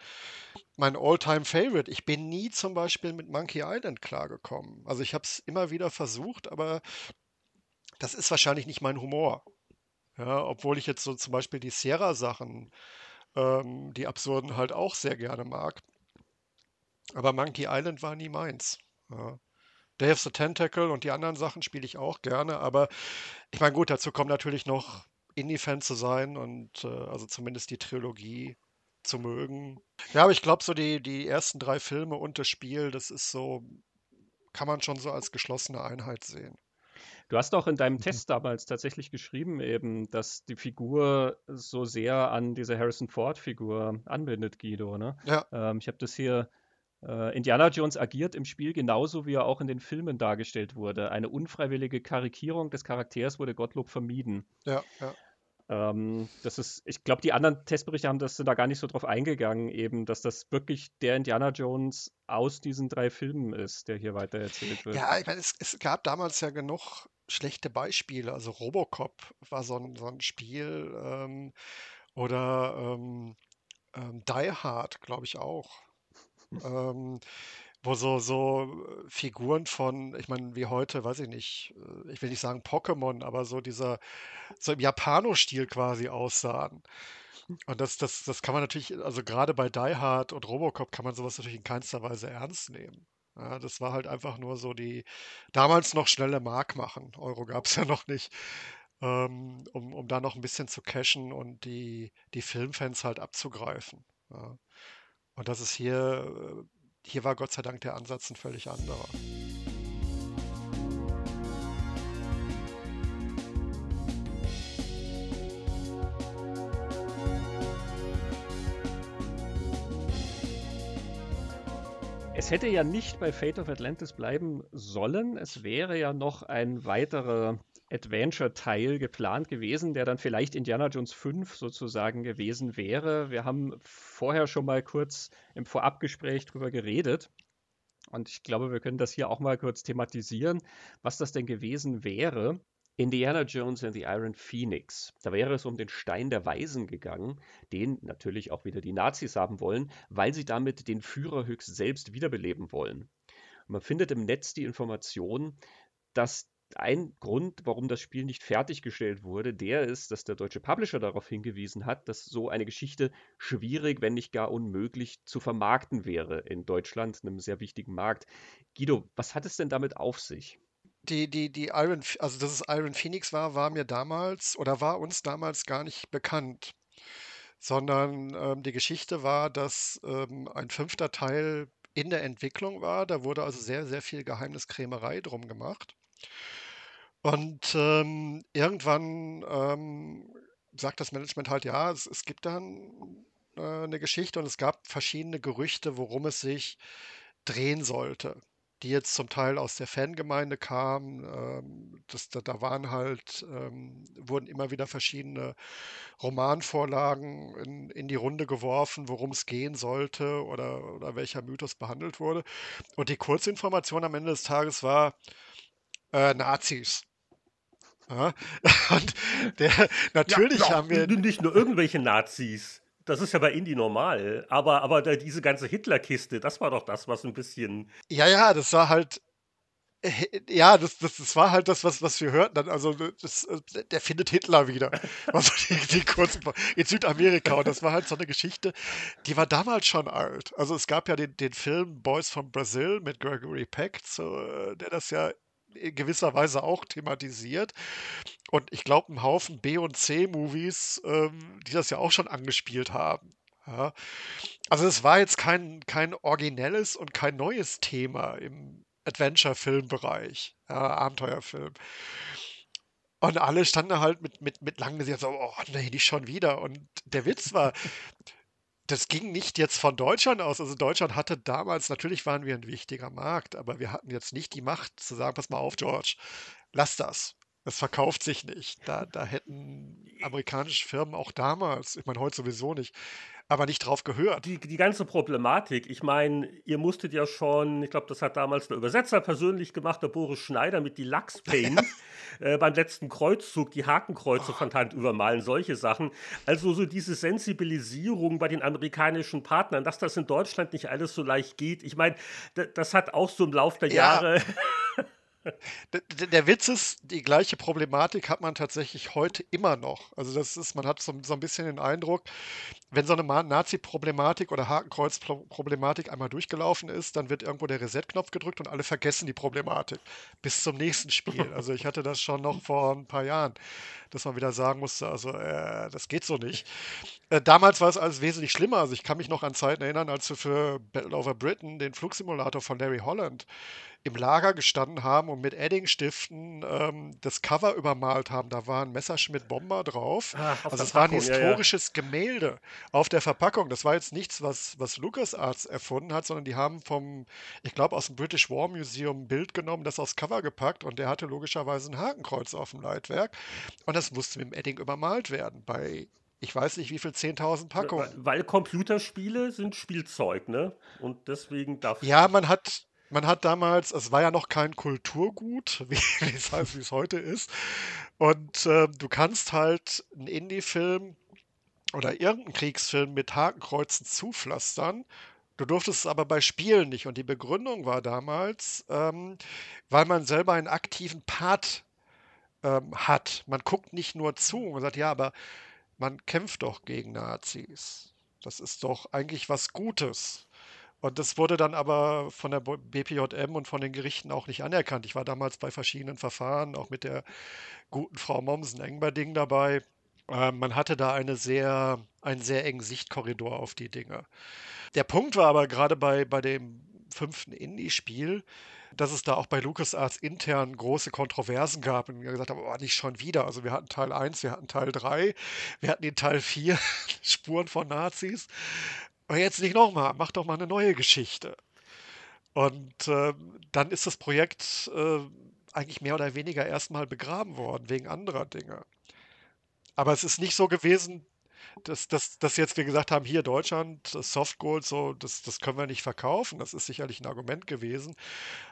mein All-Time-Favorite. Ich bin nie zum Beispiel mit Monkey Island klargekommen. Also ich habe es immer wieder versucht, aber das ist wahrscheinlich nicht mein Humor. Ja, obwohl ich jetzt so zum Beispiel die Sierra-Sachen, ähm, die absurden halt auch sehr gerne mag. Aber Monkey Island war nie meins. Ja. Day of the Tentacle und die anderen Sachen spiele ich auch gerne, aber ich meine, gut, dazu kommt natürlich noch Indie-Fan zu sein und äh, also zumindest die Trilogie zu mögen. Ja, aber ich glaube, so die, die ersten drei Filme und das Spiel, das ist so, kann man schon so als geschlossene Einheit sehen. Du hast auch in deinem Test damals tatsächlich geschrieben, eben, dass die Figur so sehr an diese Harrison Ford-Figur anbindet, Guido. Ne? Ja. Ähm, ich habe das hier. Äh, Indiana Jones agiert im Spiel genauso, wie er auch in den Filmen dargestellt wurde. Eine unfreiwillige Karikierung des Charakters wurde Gottlob vermieden. Ja, ja. Ähm, das ist, ich glaube, die anderen Testberichte haben das sind da gar nicht so drauf eingegangen, eben, dass das wirklich der Indiana Jones aus diesen drei Filmen ist, der hier weiter erzählt wird. Ja, ich meine, es, es gab damals ja genug schlechte Beispiele. Also Robocop war so ein, so ein Spiel ähm, oder ähm, ähm, Die Hard, glaube ich auch. Ähm, wo so, so äh, Figuren von, ich meine, wie heute, weiß ich nicht, äh, ich will nicht sagen Pokémon, aber so dieser, so im Japano-Stil quasi aussahen. Und das, das, das kann man natürlich, also gerade bei Die Hard und Robocop kann man sowas natürlich in keinster Weise ernst nehmen. Ja, das war halt einfach nur so die, damals noch schnelle Mark machen. Euro gab es ja noch nicht. Ähm, um, um da noch ein bisschen zu cashen und die, die Filmfans halt abzugreifen. Ja. Und das ist hier, äh, hier war Gott sei Dank der Ansatz ein völlig anderer. Es hätte ja nicht bei Fate of Atlantis bleiben sollen. Es wäre ja noch ein weiterer Adventure-Teil geplant gewesen, der dann vielleicht Indiana Jones 5 sozusagen gewesen wäre. Wir haben vorher schon mal kurz im Vorabgespräch drüber geredet. Und ich glaube, wir können das hier auch mal kurz thematisieren, was das denn gewesen wäre. Indiana Jones and the Iron Phoenix. Da wäre es um den Stein der Weisen gegangen, den natürlich auch wieder die Nazis haben wollen, weil sie damit den Führer höchst selbst wiederbeleben wollen. Und man findet im Netz die Information, dass ein Grund, warum das Spiel nicht fertiggestellt wurde, der ist, dass der deutsche Publisher darauf hingewiesen hat, dass so eine Geschichte schwierig, wenn nicht gar unmöglich zu vermarkten wäre in Deutschland, einem sehr wichtigen Markt. Guido, was hat es denn damit auf sich? Die, die, die Iron, also dass es Iron Phoenix war, war mir damals oder war uns damals gar nicht bekannt. Sondern ähm, die Geschichte war, dass ähm, ein fünfter Teil in der Entwicklung war. Da wurde also sehr, sehr viel Geheimniskrämerei drum gemacht. Und ähm, irgendwann ähm, sagt das Management halt, ja, es, es gibt dann äh, eine Geschichte und es gab verschiedene Gerüchte, worum es sich drehen sollte die jetzt zum Teil aus der Fangemeinde kamen. Ähm, das, da, da waren halt, ähm, wurden immer wieder verschiedene Romanvorlagen in, in die Runde geworfen, worum es gehen sollte oder, oder welcher Mythos behandelt wurde. Und die Kurzinformation am Ende des Tages war äh, Nazis. Ja? Und der, natürlich ja, haben wir. Nicht nur irgendwelche Nazis. Das ist ja bei Indie normal. Aber, aber diese ganze Hitler-Kiste, das war doch das, was ein bisschen. Ja, ja, das war halt. Ja, das, das, das war halt das, was, was wir hörten. Dann. Also, das, äh, der findet Hitler wieder. Also die, die kurzen, in Südamerika. Und das war halt so eine Geschichte, die war damals schon alt. Also, es gab ja den, den Film Boys from Brazil mit Gregory Peck, so, äh, der das ja in gewisser Weise auch thematisiert. Und ich glaube, ein Haufen B- und C-Movies, ähm, die das ja auch schon angespielt haben. Ja. Also es war jetzt kein, kein originelles und kein neues Thema im Adventure-Film-Bereich, ja, Abenteuerfilm. Und alle standen halt mit, mit, mit langen Gesicht so, oh nee, nicht schon wieder. Und der Witz war, das ging nicht jetzt von Deutschland aus. Also Deutschland hatte damals, natürlich waren wir ein wichtiger Markt, aber wir hatten jetzt nicht die Macht zu sagen, pass mal auf, George, lass das. Das verkauft sich nicht. Da, da hätten amerikanische Firmen auch damals, ich meine heute sowieso nicht, aber nicht drauf gehört. Die, die ganze Problematik, ich meine, ihr musstet ja schon, ich glaube, das hat damals der Übersetzer persönlich gemacht, der Boris Schneider mit die Lachspaint äh, beim letzten Kreuzzug, die Hakenkreuze oh. von Hand übermalen, solche Sachen. Also so diese Sensibilisierung bei den amerikanischen Partnern, dass das in Deutschland nicht alles so leicht geht. Ich meine, das hat auch so im Laufe der ja. Jahre der, der, Witz ist, die gleiche Problematik hat man tatsächlich heute immer noch. Also das ist, man hat so, so ein bisschen den Eindruck, wenn so eine Nazi-Problematik oder Hakenkreuz-Problematik einmal durchgelaufen ist, dann wird irgendwo der Reset-Knopf gedrückt und alle vergessen die Problematik bis zum nächsten Spiel. Also ich hatte das schon noch vor ein paar Jahren, dass man wieder sagen musste, also äh, das geht so nicht. Äh, damals war es alles wesentlich schlimmer. Also ich kann mich noch an Zeiten erinnern, als wir für Battle over Britain den Flugsimulator von Larry Holland im Lager gestanden haben und mit Eddingstiften ähm, das Cover übermalt haben. Da war ein Messerschmitt Bomber drauf. Ah, also es war ein historisches ja, ja. Gemälde auf der Verpackung. Das war jetzt nichts, was, was LucasArts erfunden hat, sondern die haben vom, ich glaube, aus dem British War Museum ein Bild genommen, das aufs Cover gepackt und der hatte logischerweise ein Hakenkreuz auf dem Leitwerk. Und das musste mit dem Edding übermalt werden. Bei ich weiß nicht, wie viel 10.000 Packungen. Weil Computerspiele sind Spielzeug, ne? Und deswegen darf. Ja, man hat, man hat damals, es war ja noch kein Kulturgut, wie, es wie es heute ist. Und äh, du kannst halt einen Indie-Film oder irgendeinen Kriegsfilm mit Hakenkreuzen zupflastern. Du durftest es aber bei Spielen nicht. Und die Begründung war damals, ähm, weil man selber einen aktiven Part ähm, hat. Man guckt nicht nur zu und sagt, ja, aber man kämpft doch gegen Nazis. Das ist doch eigentlich was Gutes. Und das wurde dann aber von der BPJM und von den Gerichten auch nicht anerkannt. Ich war damals bei verschiedenen Verfahren, auch mit der guten Frau Mommsen-Engberding dabei. Äh, man hatte da eine sehr, einen sehr engen Sichtkorridor auf die Dinge. Der Punkt war aber gerade bei, bei dem fünften Indie-Spiel, dass es da auch bei LucasArts intern große Kontroversen gab und wir gesagt haben, oh, nicht schon wieder. Also wir hatten Teil 1, wir hatten Teil 3, wir hatten den Teil 4, Spuren von Nazis. Aber jetzt nicht nochmal, mach doch mal eine neue Geschichte. Und äh, dann ist das Projekt äh, eigentlich mehr oder weniger erstmal begraben worden, wegen anderer Dinge. Aber es ist nicht so gewesen, dass, dass, dass jetzt wir gesagt haben, hier Deutschland, Soft Gold, so, das, das können wir nicht verkaufen. Das ist sicherlich ein Argument gewesen.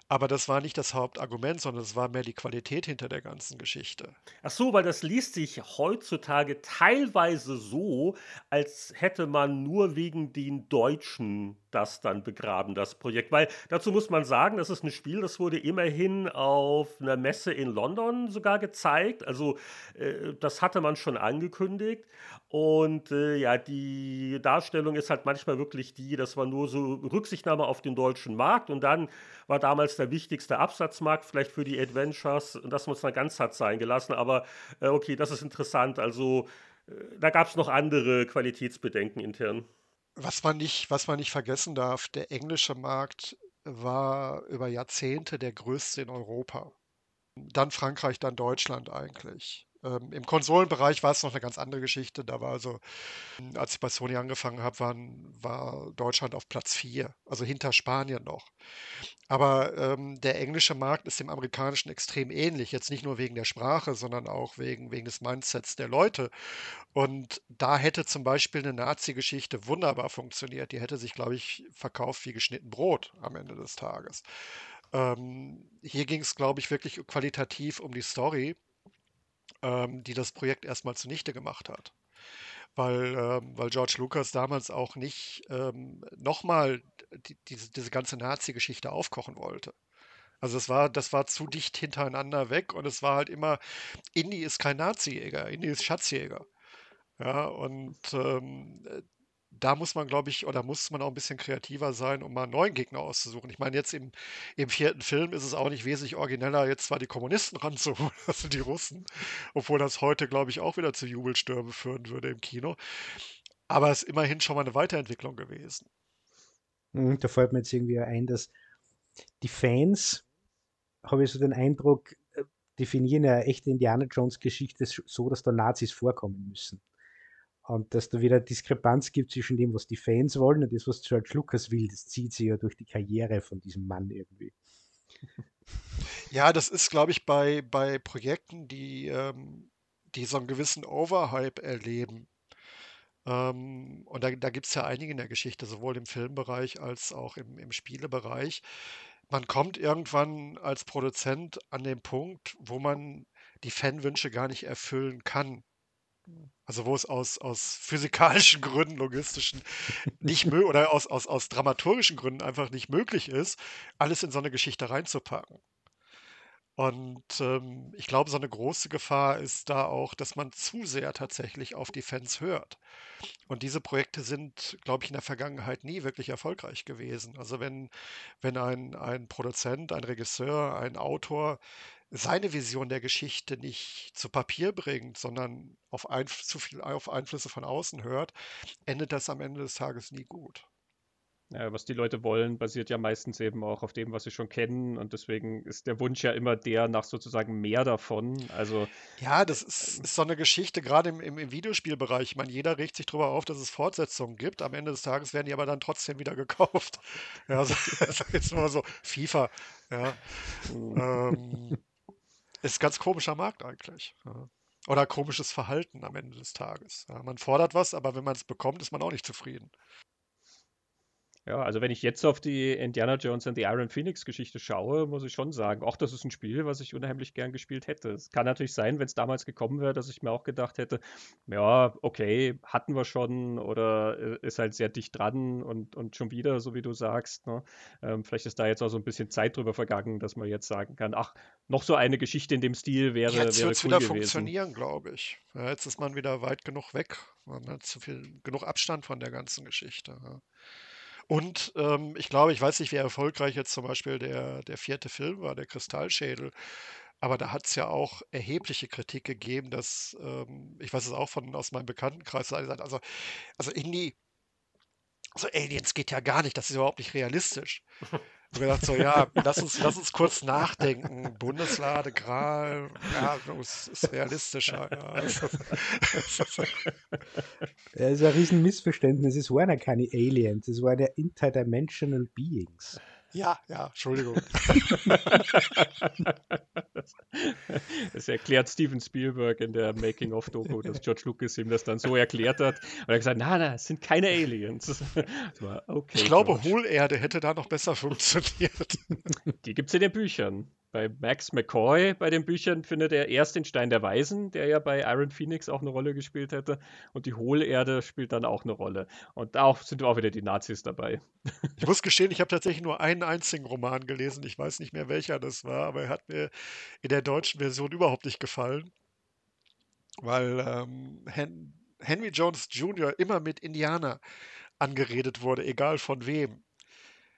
Aber das war nicht das Hauptargument, sondern es war mehr die Qualität hinter der ganzen Geschichte. Ach so, weil das liest sich heutzutage teilweise so, als hätte man nur wegen den Deutschen das dann begraben, das Projekt. Weil dazu muss man sagen, das ist ein Spiel, das wurde immerhin auf einer Messe in London sogar gezeigt. Also äh, das hatte man schon angekündigt. Und äh, ja, die Darstellung ist halt manchmal wirklich die, dass man nur so Rücksichtnahme auf den deutschen Markt und dann war damals der wichtigste Absatzmarkt vielleicht für die Adventures und das muss dann ganz hart sein gelassen. Aber äh, okay, das ist interessant. Also äh, da gab es noch andere Qualitätsbedenken intern. Was man nicht, was man nicht vergessen darf, der englische Markt war über Jahrzehnte der größte in Europa. Dann Frankreich, dann Deutschland eigentlich. Ähm, Im Konsolenbereich war es noch eine ganz andere Geschichte. Da war also, als ich bei Sony angefangen habe, waren, war Deutschland auf Platz 4, also hinter Spanien noch. Aber ähm, der englische Markt ist dem amerikanischen extrem ähnlich. Jetzt nicht nur wegen der Sprache, sondern auch wegen, wegen des Mindsets der Leute. Und da hätte zum Beispiel eine Nazi-Geschichte wunderbar funktioniert. Die hätte sich, glaube ich, verkauft wie geschnitten Brot am Ende des Tages. Ähm, hier ging es, glaube ich, wirklich qualitativ um die Story ähm, die das Projekt erstmal zunichte gemacht hat. Weil, ähm, weil George Lucas damals auch nicht ähm, nochmal die, diese, diese ganze Nazi-Geschichte aufkochen wollte. Also das war, das war zu dicht hintereinander weg und es war halt immer, Indy ist kein Nazi-Jäger, Indy ist Schatzjäger. Ja, und ähm, da muss man, glaube ich, oder muss man auch ein bisschen kreativer sein, um mal einen neuen Gegner auszusuchen. Ich meine, jetzt im, im vierten Film ist es auch nicht wesentlich origineller, jetzt zwar die Kommunisten ranzuholen, also die Russen, obwohl das heute, glaube ich, auch wieder zu Jubelstürmen führen würde im Kino. Aber es ist immerhin schon mal eine Weiterentwicklung gewesen. Mhm, da fällt mir jetzt irgendwie ein, dass die Fans, habe ich so den Eindruck, äh, definieren ja echte Indiana Jones Geschichte so, dass da Nazis vorkommen müssen. Und dass da wieder Diskrepanz gibt zwischen dem, was die Fans wollen und das, was George Lucas will, das zieht sich ja durch die Karriere von diesem Mann irgendwie. Ja, das ist, glaube ich, bei, bei Projekten, die, ähm, die so einen gewissen Overhype erleben. Ähm, und da, da gibt es ja einige in der Geschichte, sowohl im Filmbereich als auch im, im Spielebereich. Man kommt irgendwann als Produzent an den Punkt, wo man die Fanwünsche gar nicht erfüllen kann. Also wo es aus, aus physikalischen Gründen, logistischen, nicht möglich oder aus, aus, aus dramaturgischen Gründen einfach nicht möglich ist, alles in so eine Geschichte reinzupacken. Und ähm, ich glaube, so eine große Gefahr ist da auch, dass man zu sehr tatsächlich auf die Fans hört. Und diese Projekte sind, glaube ich, in der Vergangenheit nie wirklich erfolgreich gewesen. Also wenn, wenn ein, ein Produzent, ein Regisseur, ein Autor seine Vision der Geschichte nicht zu Papier bringt, sondern auf ein, zu viel auf Einflüsse von außen hört, endet das am Ende des Tages nie gut. Ja, was die Leute wollen, basiert ja meistens eben auch auf dem, was sie schon kennen. Und deswegen ist der Wunsch ja immer der nach sozusagen mehr davon. Also. Ja, das ist, ist so eine Geschichte, gerade im, im, im, Videospielbereich. Ich meine, jeder regt sich darüber auf, dass es Fortsetzungen gibt. Am Ende des Tages werden die aber dann trotzdem wieder gekauft. Ja, also, jetzt nur so FIFA. Ja. Mhm. ähm, ist ganz komischer Markt eigentlich. Oder komisches Verhalten am Ende des Tages. Man fordert was, aber wenn man es bekommt, ist man auch nicht zufrieden. Ja, also wenn ich jetzt auf die Indiana Jones and the Iron Phoenix Geschichte schaue, muss ich schon sagen, auch das ist ein Spiel, was ich unheimlich gern gespielt hätte. Es kann natürlich sein, wenn es damals gekommen wäre, dass ich mir auch gedacht hätte, ja, okay, hatten wir schon oder äh, ist halt sehr dicht dran und, und schon wieder, so wie du sagst. Ne? Ähm, vielleicht ist da jetzt auch so ein bisschen Zeit drüber vergangen, dass man jetzt sagen kann, ach, noch so eine Geschichte in dem Stil wäre, jetzt wäre cool wieder gewesen. funktionieren, glaube ich. Ja, jetzt ist man wieder weit genug weg. Man hat zu viel, genug Abstand von der ganzen Geschichte. Ja. Und ähm, ich glaube, ich weiß nicht, wie erfolgreich jetzt zum Beispiel der, der vierte Film war, der Kristallschädel. Aber da hat es ja auch erhebliche Kritik gegeben, dass, ähm, ich weiß es auch von aus meinem Bekanntenkreis, also, also Indie, also Aliens geht ja gar nicht, das ist überhaupt nicht realistisch. Und gedacht so, ja, lass uns, lass uns kurz nachdenken. Bundeslade, Gral, ja, es ist realistischer. Ja. Das ist ein Riesenmissverständnis. Es waren ja keine Aliens, es waren ja interdimensional Beings. Ja, ja, Entschuldigung. das erklärt Steven Spielberg in der Making-of-Doku, dass George Lucas ihm das dann so erklärt hat. Und er hat gesagt, na, na, es sind keine Aliens. okay, ich glaube, George. Hohlerde hätte da noch besser funktioniert. Die gibt es in den Büchern bei Max McCoy bei den Büchern findet er erst den Stein der Weisen, der ja bei Iron Phoenix auch eine Rolle gespielt hätte. Und die Hohlerde spielt dann auch eine Rolle. Und da sind auch wieder die Nazis dabei. Ich muss gestehen, ich habe tatsächlich nur einen einzigen Roman gelesen. Ich weiß nicht mehr, welcher das war, aber er hat mir in der deutschen Version überhaupt nicht gefallen. Weil ähm, Hen Henry Jones Jr. immer mit Indianer angeredet wurde, egal von wem.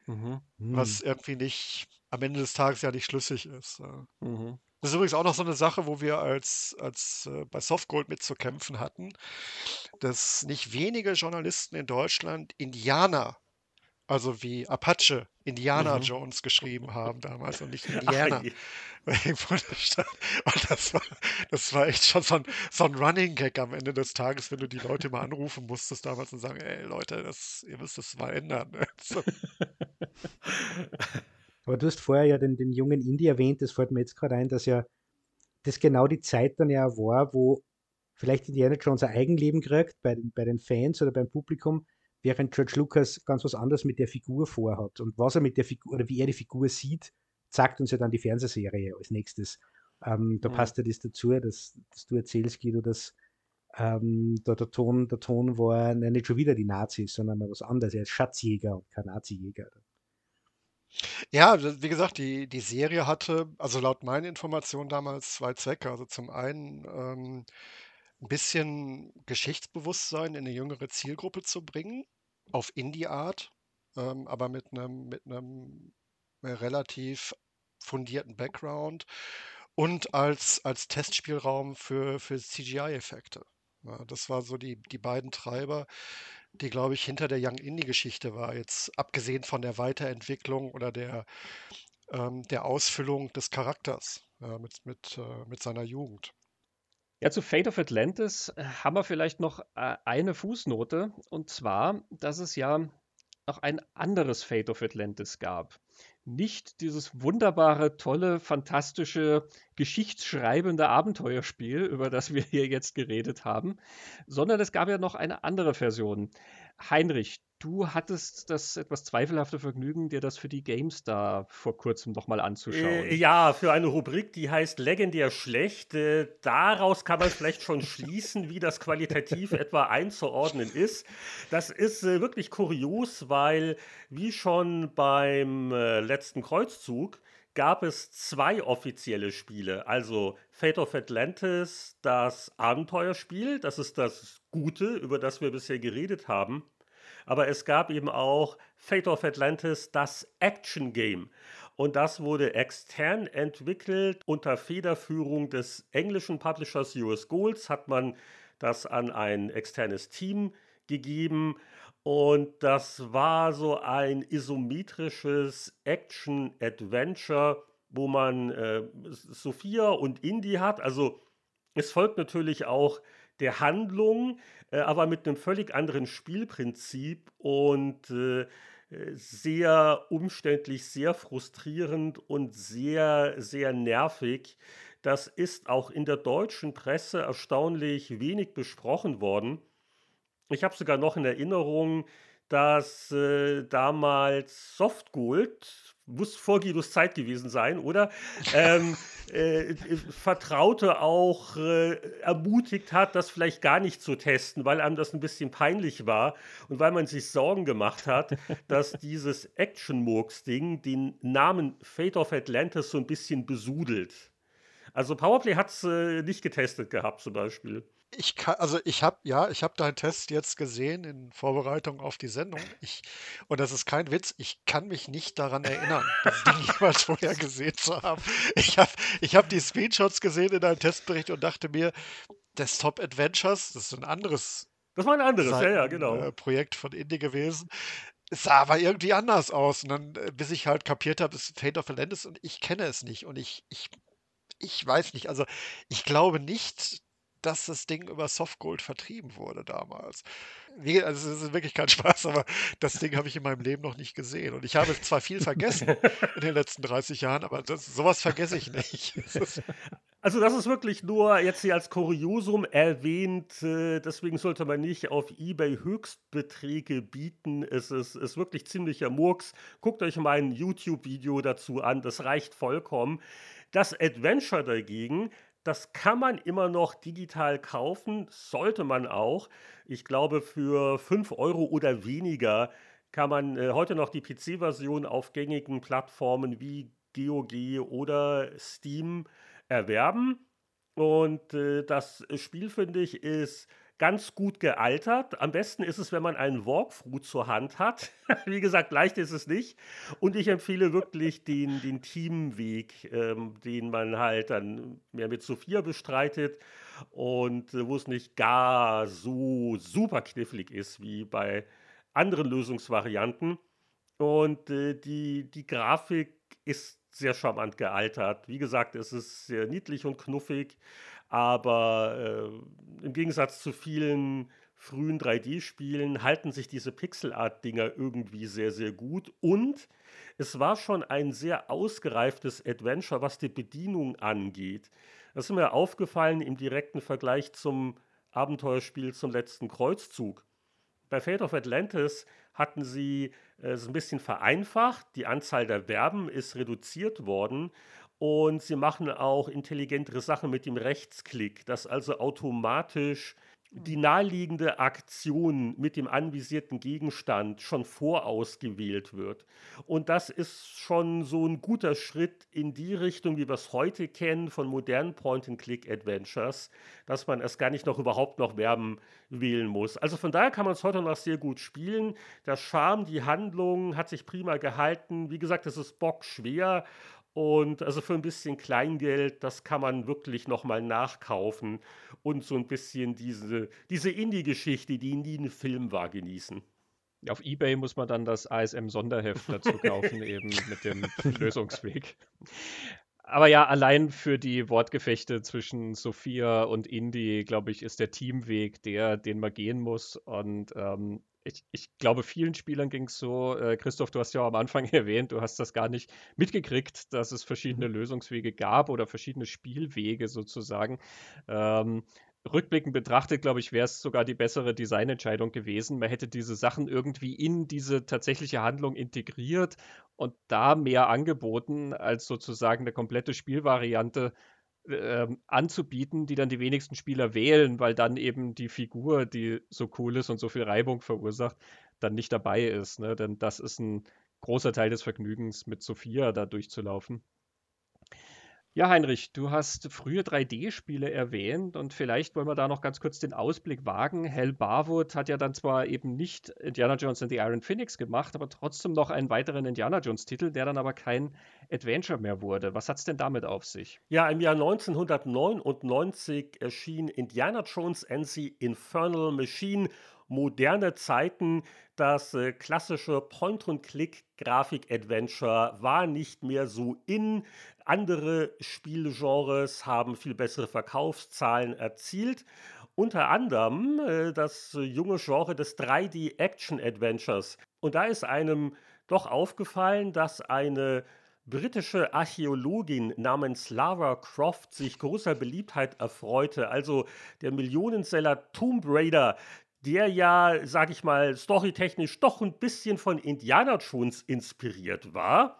Mhm. Was irgendwie nicht am Ende des Tages ja nicht schlüssig ist. Mhm. Das ist übrigens auch noch so eine Sache, wo wir als, als äh, bei Softgold mit zu kämpfen hatten. dass nicht wenige Journalisten in Deutschland Indianer, also wie Apache, Indiana Mhm. Jones geschrieben haben damals und nicht Indiana. Und das war, das war echt schon so ein, so ein Running Gag am Ende des Tages, wenn du die Leute mal anrufen musstest damals und sagen, ey Leute, das, ihr müsst das mal ändern. Aber du hast vorher ja den, den jungen Indie erwähnt, das fällt mir jetzt gerade ein, dass ja das genau die Zeit dann ja war, wo vielleicht Indiana Jones ein Eigenleben kriegt bei den, bei den Fans oder beim Publikum, während George Lucas ganz was anderes mit der Figur vorhat. Und was er mit der Figur oder wie er die Figur sieht, zeigt uns ja dann die Fernsehserie als nächstes. Ähm, da Mhm. passt ja das dazu, dass, dass du erzählst, Guido, dass ähm, da der Ton, der Ton war nicht schon wieder die Nazis, sondern mal was anderes. Er ist Schatzjäger und kein Nazijäger. Ja, wie gesagt, die, die Serie hatte, also laut meinen Informationen damals zwei Zwecke. Also zum einen ähm, ein bisschen Geschichtsbewusstsein in eine jüngere Zielgruppe zu bringen, auf Indie-Art, ähm, aber mit einem mit einem äh, relativ fundierten Background und als, als Testspielraum für, für CGI-Effekte. Ja, das war so die, die beiden Treiber, die, glaube ich, hinter der Young Indie-Geschichte war. Jetzt abgesehen von der Weiterentwicklung oder der, ähm, der Ausfüllung des Charakters ja, mit, mit, äh, mit seiner Jugend. Ja, zu Fate of Atlantis äh, haben wir vielleicht noch äh, eine Fußnote. Und zwar, dass es ja noch ein anderes Fate of Atlantis gab. Nicht dieses wunderbare, tolle, fantastische, geschichtsschreibende Abenteuerspiel, über das wir hier jetzt geredet haben, sondern es gab ja noch eine andere Version. Heinrich, du hattest das etwas zweifelhafte Vergnügen, dir das für die GameStar vor kurzem nochmal anzuschauen. Äh, ja, für eine Rubrik, die heißt Legendär schlecht. Äh, daraus kann man vielleicht schon schließen, wie das qualitativ etwa einzuordnen ist. Das ist äh, wirklich kurios, weil wie schon beim äh, letzten Kreuzzug gab es zwei offizielle Spiele. Also Fate of Atlantis, das Abenteuerspiel, das ist das Gute, über das wir bisher geredet haben. Aber es gab eben auch Fate of Atlantis, das Action Game. Und das wurde extern entwickelt unter Federführung des englischen Publishers US Golds, hat man das an ein externes Team gegeben. Und das war so ein isometrisches Action-Adventure, wo man äh, Sophia und Indy hat. Also es folgt natürlich auch der Handlung, äh, aber mit einem völlig anderen Spielprinzip und äh, sehr umständlich, sehr frustrierend und sehr, sehr nervig. Das ist auch in der deutschen Presse erstaunlich wenig besprochen worden. Ich habe sogar noch in Erinnerung, dass äh, damals Softgold, muss vor Guidos Zeit gewesen sein, oder? Ähm, äh, Vertraute auch äh, ermutigt hat, das vielleicht gar nicht zu testen, weil einem das ein bisschen peinlich war und weil man sich Sorgen gemacht hat, dass dieses Action-Murks-Ding den Namen Fate of Atlantis so ein bisschen besudelt. Also Powerplay hat es äh, nicht getestet gehabt zum Beispiel. Ich kann, also ich habe, ja, ich habe deinen Test jetzt gesehen in Vorbereitung auf die Sendung. Ich, und das ist kein Witz, ich kann mich nicht daran erinnern, das Ding jemals vorher gesehen zu haben. Ich habe ich hab die Screenshots gesehen in deinem Testbericht und dachte mir, Desktop Adventures, das ist ein anderes Das war ein anderes, ja, ja, Seiten, genau. äh, Projekt von Indie gewesen. Es sah aber irgendwie anders aus. Und dann, äh, bis ich halt kapiert habe, es ist Fate of Atlantis und ich kenne es nicht. Und ich, ich, ich weiß nicht. Also ich glaube nicht, dass das Ding über Softgold vertrieben wurde damals. Also es ist wirklich kein Spaß, aber das Ding habe ich in meinem Leben noch nicht gesehen. Und ich habe zwar viel vergessen in den letzten 30 Jahren, aber das, sowas vergesse ich nicht. Also das ist wirklich nur jetzt hier als Kuriosum erwähnt, äh, deswegen sollte man nicht auf eBay Höchstbeträge bieten. Es ist, ist wirklich ziemlicher Murks. Guckt euch mal ein YouTube-Video dazu an, das reicht vollkommen. Das Adventure dagegen, das kann man immer noch digital kaufen, sollte man auch. Ich glaube, für 5 Euro oder weniger kann man äh, heute noch die PC-Version auf gängigen Plattformen wie GOG oder Steam erwerben. Und äh, das Spiel, finde ich, ist ganz gut gealtert. Am besten ist es, wenn man einen Walkthrough zur Hand hat. Wie gesagt, leicht ist es nicht. Und ich empfehle wirklich den, den Teamweg, ähm, den man halt dann mehr mit Sophia bestreitet und äh, wo es nicht gar so super knifflig ist wie bei anderen Lösungsvarianten. Und äh, die, die Grafik ist sehr charmant gealtert. Wie gesagt, es ist sehr niedlich und knuffig, aber äh, im Gegensatz zu vielen frühen 3D-Spielen halten sich diese Pixel-Art-Dinger irgendwie sehr, sehr gut. Und es war schon ein sehr ausgereiftes Adventure, was die Bedienung angeht. Das ist mir aufgefallen im direkten Vergleich zum Abenteuerspiel zum letzten Kreuzzug. Bei Fate of Atlantis hatten sie äh, es ein bisschen vereinfacht. Die Anzahl der Verben ist reduziert worden und sie machen auch intelligentere Sachen mit dem Rechtsklick, dass also automatisch die naheliegende Aktion mit dem anvisierten Gegenstand schon vorausgewählt wird. Und das ist schon so ein guter Schritt in die Richtung, wie wir es heute kennen von modernen Point-and-Click-Adventures, dass man es gar nicht noch überhaupt noch Verben wählen muss. Also von daher kann man es heute noch sehr gut spielen. Der Charme, die Handlung hat sich prima gehalten. Wie gesagt, es ist bockschwer und also für ein bisschen Kleingeld, das kann man wirklich nochmal nachkaufen und so ein bisschen diese, diese Indie-Geschichte, die nie ein Film war, genießen. Auf Ebay muss man dann das ASM-Sonderheft dazu kaufen, eben mit dem Lösungsweg. Aber ja, allein für die Wortgefechte zwischen Sophia und Indie, glaube ich, ist der Teamweg der, den man gehen muss. Und ähm, ich, ich glaube, vielen Spielern ging es so, äh, Christoph, du hast ja auch am Anfang erwähnt, du hast das gar nicht mitgekriegt, dass es verschiedene mhm. Lösungswege gab oder verschiedene Spielwege sozusagen. Ähm, rückblickend betrachtet, glaube ich, wäre es sogar die bessere Designentscheidung gewesen. Man hätte diese Sachen irgendwie in diese tatsächliche Handlung integriert und da mehr angeboten, als sozusagen eine komplette Spielvariante ähm, anzubieten, die dann die wenigsten Spieler wählen, weil dann eben die Figur, die so cool ist und so viel Reibung verursacht, dann nicht dabei ist. Ne? Denn das ist ein großer Teil des Vergnügens, mit Sophia da durchzulaufen. Ja, Heinrich, du hast frühe 3D-Spiele erwähnt und vielleicht wollen wir da noch ganz kurz den Ausblick wagen. Hell Barwood hat ja dann zwar eben nicht Indiana Jones and the Iron Phoenix gemacht, aber trotzdem noch einen weiteren Indiana Jones-Titel, der dann aber kein Adventure mehr wurde. Was hat es denn damit auf sich? Ja, im Jahr 1999 erschien Indiana Jones and the Infernal Machine moderne Zeiten. Das äh, klassische Point-and-Click-Grafik-Adventure war nicht mehr so in. Andere Spielgenres haben viel bessere Verkaufszahlen erzielt. Unter anderem äh, das junge Genre des 3D-Action-Adventures. Und da ist einem doch aufgefallen, dass eine britische Archäologin namens Lara Croft sich großer Beliebtheit erfreute. Also der Millionenseller Tomb Raider, der ja, sag ich mal, storytechnisch doch ein bisschen von Indiana Jones inspiriert war.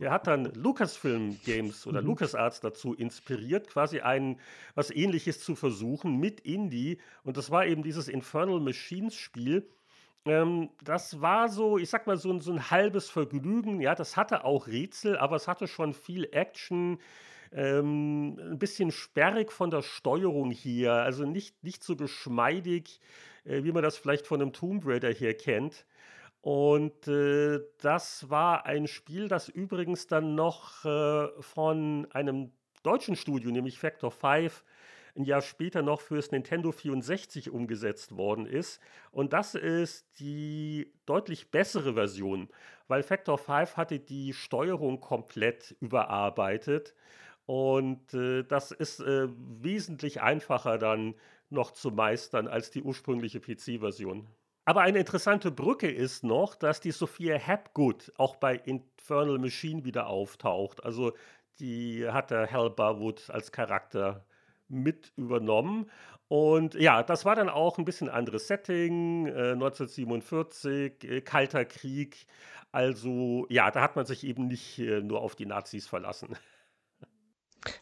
Der hat dann Lucasfilm Games oder mhm. LucasArts dazu inspiriert, quasi ein was ähnliches zu versuchen mit Indie. Und das war eben dieses Infernal Machines Spiel. Ähm, das war so, ich sag mal, so, so ein halbes Vergnügen. Ja, das hatte auch Rätsel, aber es hatte schon viel Action. Ähm, ein bisschen sperrig von der Steuerung hier, also nicht, nicht so geschmeidig, äh, wie man das vielleicht von einem Tomb Raider hier kennt. Und äh, das war ein Spiel, das übrigens dann noch äh, von einem deutschen Studio, nämlich Factor 5, ein Jahr später noch fürs Nintendo 64 umgesetzt worden ist. Und das ist die deutlich bessere Version, weil Factor 5 hatte die Steuerung komplett überarbeitet. Und äh, das ist äh, wesentlich einfacher dann noch zu meistern als die ursprüngliche PC-Version. Aber eine interessante Brücke ist noch, dass die Sophia Hapgood auch bei Infernal Machine wieder auftaucht. Also die hat der Hal Barwood als Charakter mit übernommen. Und ja, das war dann auch ein bisschen anderes Setting, äh, 1947, äh, Kalter Krieg. Also ja, da hat man sich eben nicht äh, nur auf die Nazis verlassen.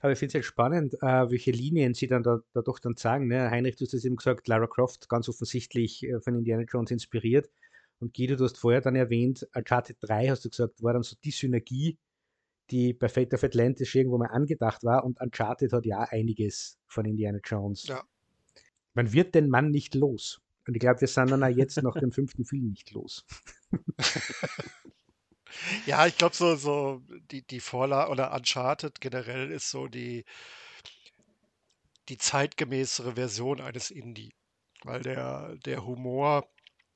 Aber ich finde es halt spannend, äh, welche Linien sie dann da, da doch dann sagen. Ne? Heinrich, du hast es eben gesagt, Lara Croft ganz offensichtlich äh, von Indiana Jones inspiriert. Und Guido, du hast vorher dann erwähnt, Uncharted 3, hast du gesagt, war dann so die Synergie, die bei Fate of Atlantis irgendwo mal angedacht war. Und Uncharted hat ja einiges von Indiana Jones. Ja. Man wird den Mann nicht los. Und ich glaube, wir sind dann auch jetzt nach dem fünften Film nicht los. Ja, ich glaube, so, so die, die Vorlage oder Uncharted generell ist so die, die zeitgemäßere Version eines Indie. Weil der, der Humor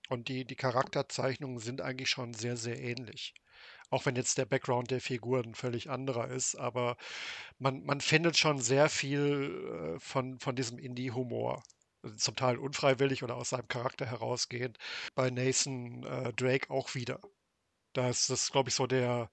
und die, die Charakterzeichnungen sind eigentlich schon sehr, sehr ähnlich. Auch wenn jetzt der Background der Figuren völlig anderer ist, aber man, man findet schon sehr viel äh, von, von diesem Indie-Humor. Zum Teil unfreiwillig oder aus seinem Charakter herausgehend. Bei Nathan äh, Drake auch wieder. Da ist das, glaube ich, so der,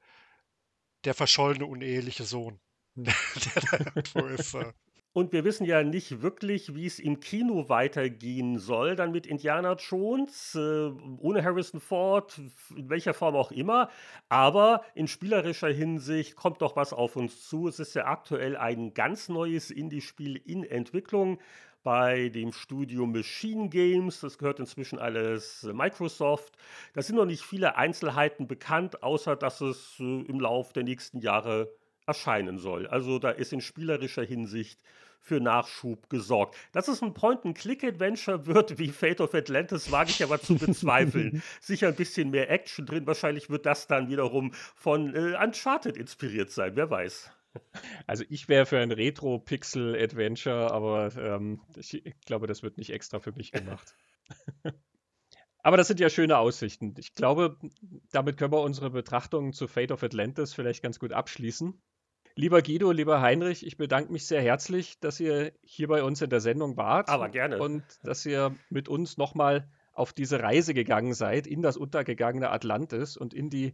der verschollene, uneheliche Sohn, Hm. der da irgendwo ist. äh. Und wir wissen ja nicht wirklich, wie es im Kino weitergehen soll, dann mit Indiana Jones, äh, ohne Harrison Ford, in welcher Form auch immer. Aber in spielerischer Hinsicht kommt doch was auf uns zu. Es ist ja aktuell ein ganz neues Indie-Spiel in Entwicklung bei dem Studio Machine Games. Das gehört inzwischen alles Microsoft. Da sind noch nicht viele Einzelheiten bekannt, außer dass es äh, im Lauf der nächsten Jahre erscheinen soll. Also da ist in spielerischer Hinsicht für Nachschub gesorgt. Dass es ein Point-and-Click-Adventure wird wie Fate of Atlantis, wage ich aber zu bezweifeln. Sicher ein bisschen mehr Action drin. Wahrscheinlich wird das dann wiederum von äh, Uncharted inspiriert sein. Wer weiß. Also ich wäre für ein Retro-Pixel-Adventure, aber ähm, ich glaube, das wird nicht extra für mich gemacht. aber das sind ja schöne Aussichten. Ich glaube, damit können wir unsere Betrachtungen zu Fate of Atlantis vielleicht ganz gut abschließen. Lieber Guido, lieber Heinrich, ich bedanke mich sehr herzlich, dass ihr hier bei uns in der Sendung wart Aber gerne. und dass ihr mit uns nochmal auf diese Reise gegangen seid in das untergegangene Atlantis und in die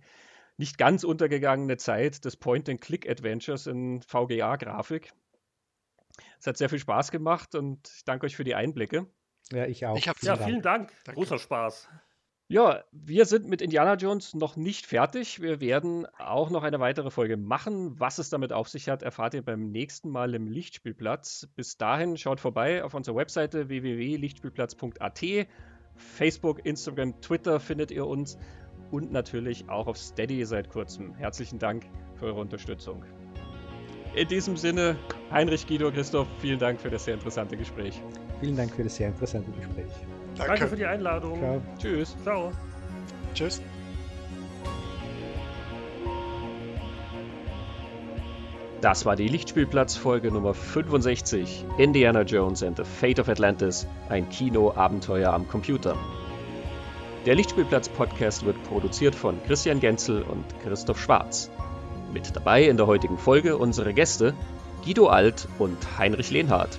nicht ganz untergegangene Zeit des Point-and-Click-Adventures in VGA-Grafik. Es hat sehr viel Spaß gemacht und ich danke euch für die Einblicke. Ja, ich auch. Ich hab- Ja, Dank. vielen Dank. Danke. Großer Spaß. Ja, wir sind mit Indiana Jones noch nicht fertig. Wir werden auch noch eine weitere Folge machen. Was es damit auf sich hat, erfahrt ihr beim nächsten Mal im Lichtspielplatz. Bis dahin schaut vorbei auf unserer Webseite www.lichtspielplatz.at. Facebook, Instagram, Twitter findet ihr uns und natürlich auch auf Steady seit kurzem. Herzlichen Dank für eure Unterstützung. In diesem Sinne, Heinrich, Guido, Christoph, vielen Dank für das sehr interessante Gespräch. Vielen Dank für das sehr interessante Gespräch. Danke für Danke. die Einladung. Ciao. Tschüss. Ciao. Tschüss. Das war die Lichtspielplatz-Folge Nummer 65. Indiana Jones and the Fate of Atlantis. Ein Kino-Abenteuer am Computer. Der Lichtspielplatz-Podcast wird produziert von Christian Genzel und Christoph Schwarz. Mit dabei in der heutigen Folge unsere Gäste Guido Alt und Heinrich Lehnhardt.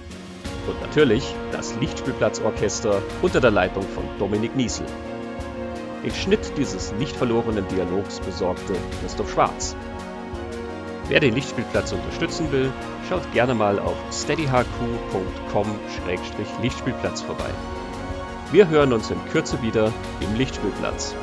Und natürlich das Lichtspielplatz-Orchester unter der Leitung von Dominik Niesel. Den Schnitt dieses nicht verlorenen Dialogs besorgte Christoph Schwarz. Wer den Lichtspielplatz unterstützen will, schaut gerne mal auf steadyhq.com-lichtspielplatz vorbei. Wir hören uns in Kürze wieder im Lichtspielplatz.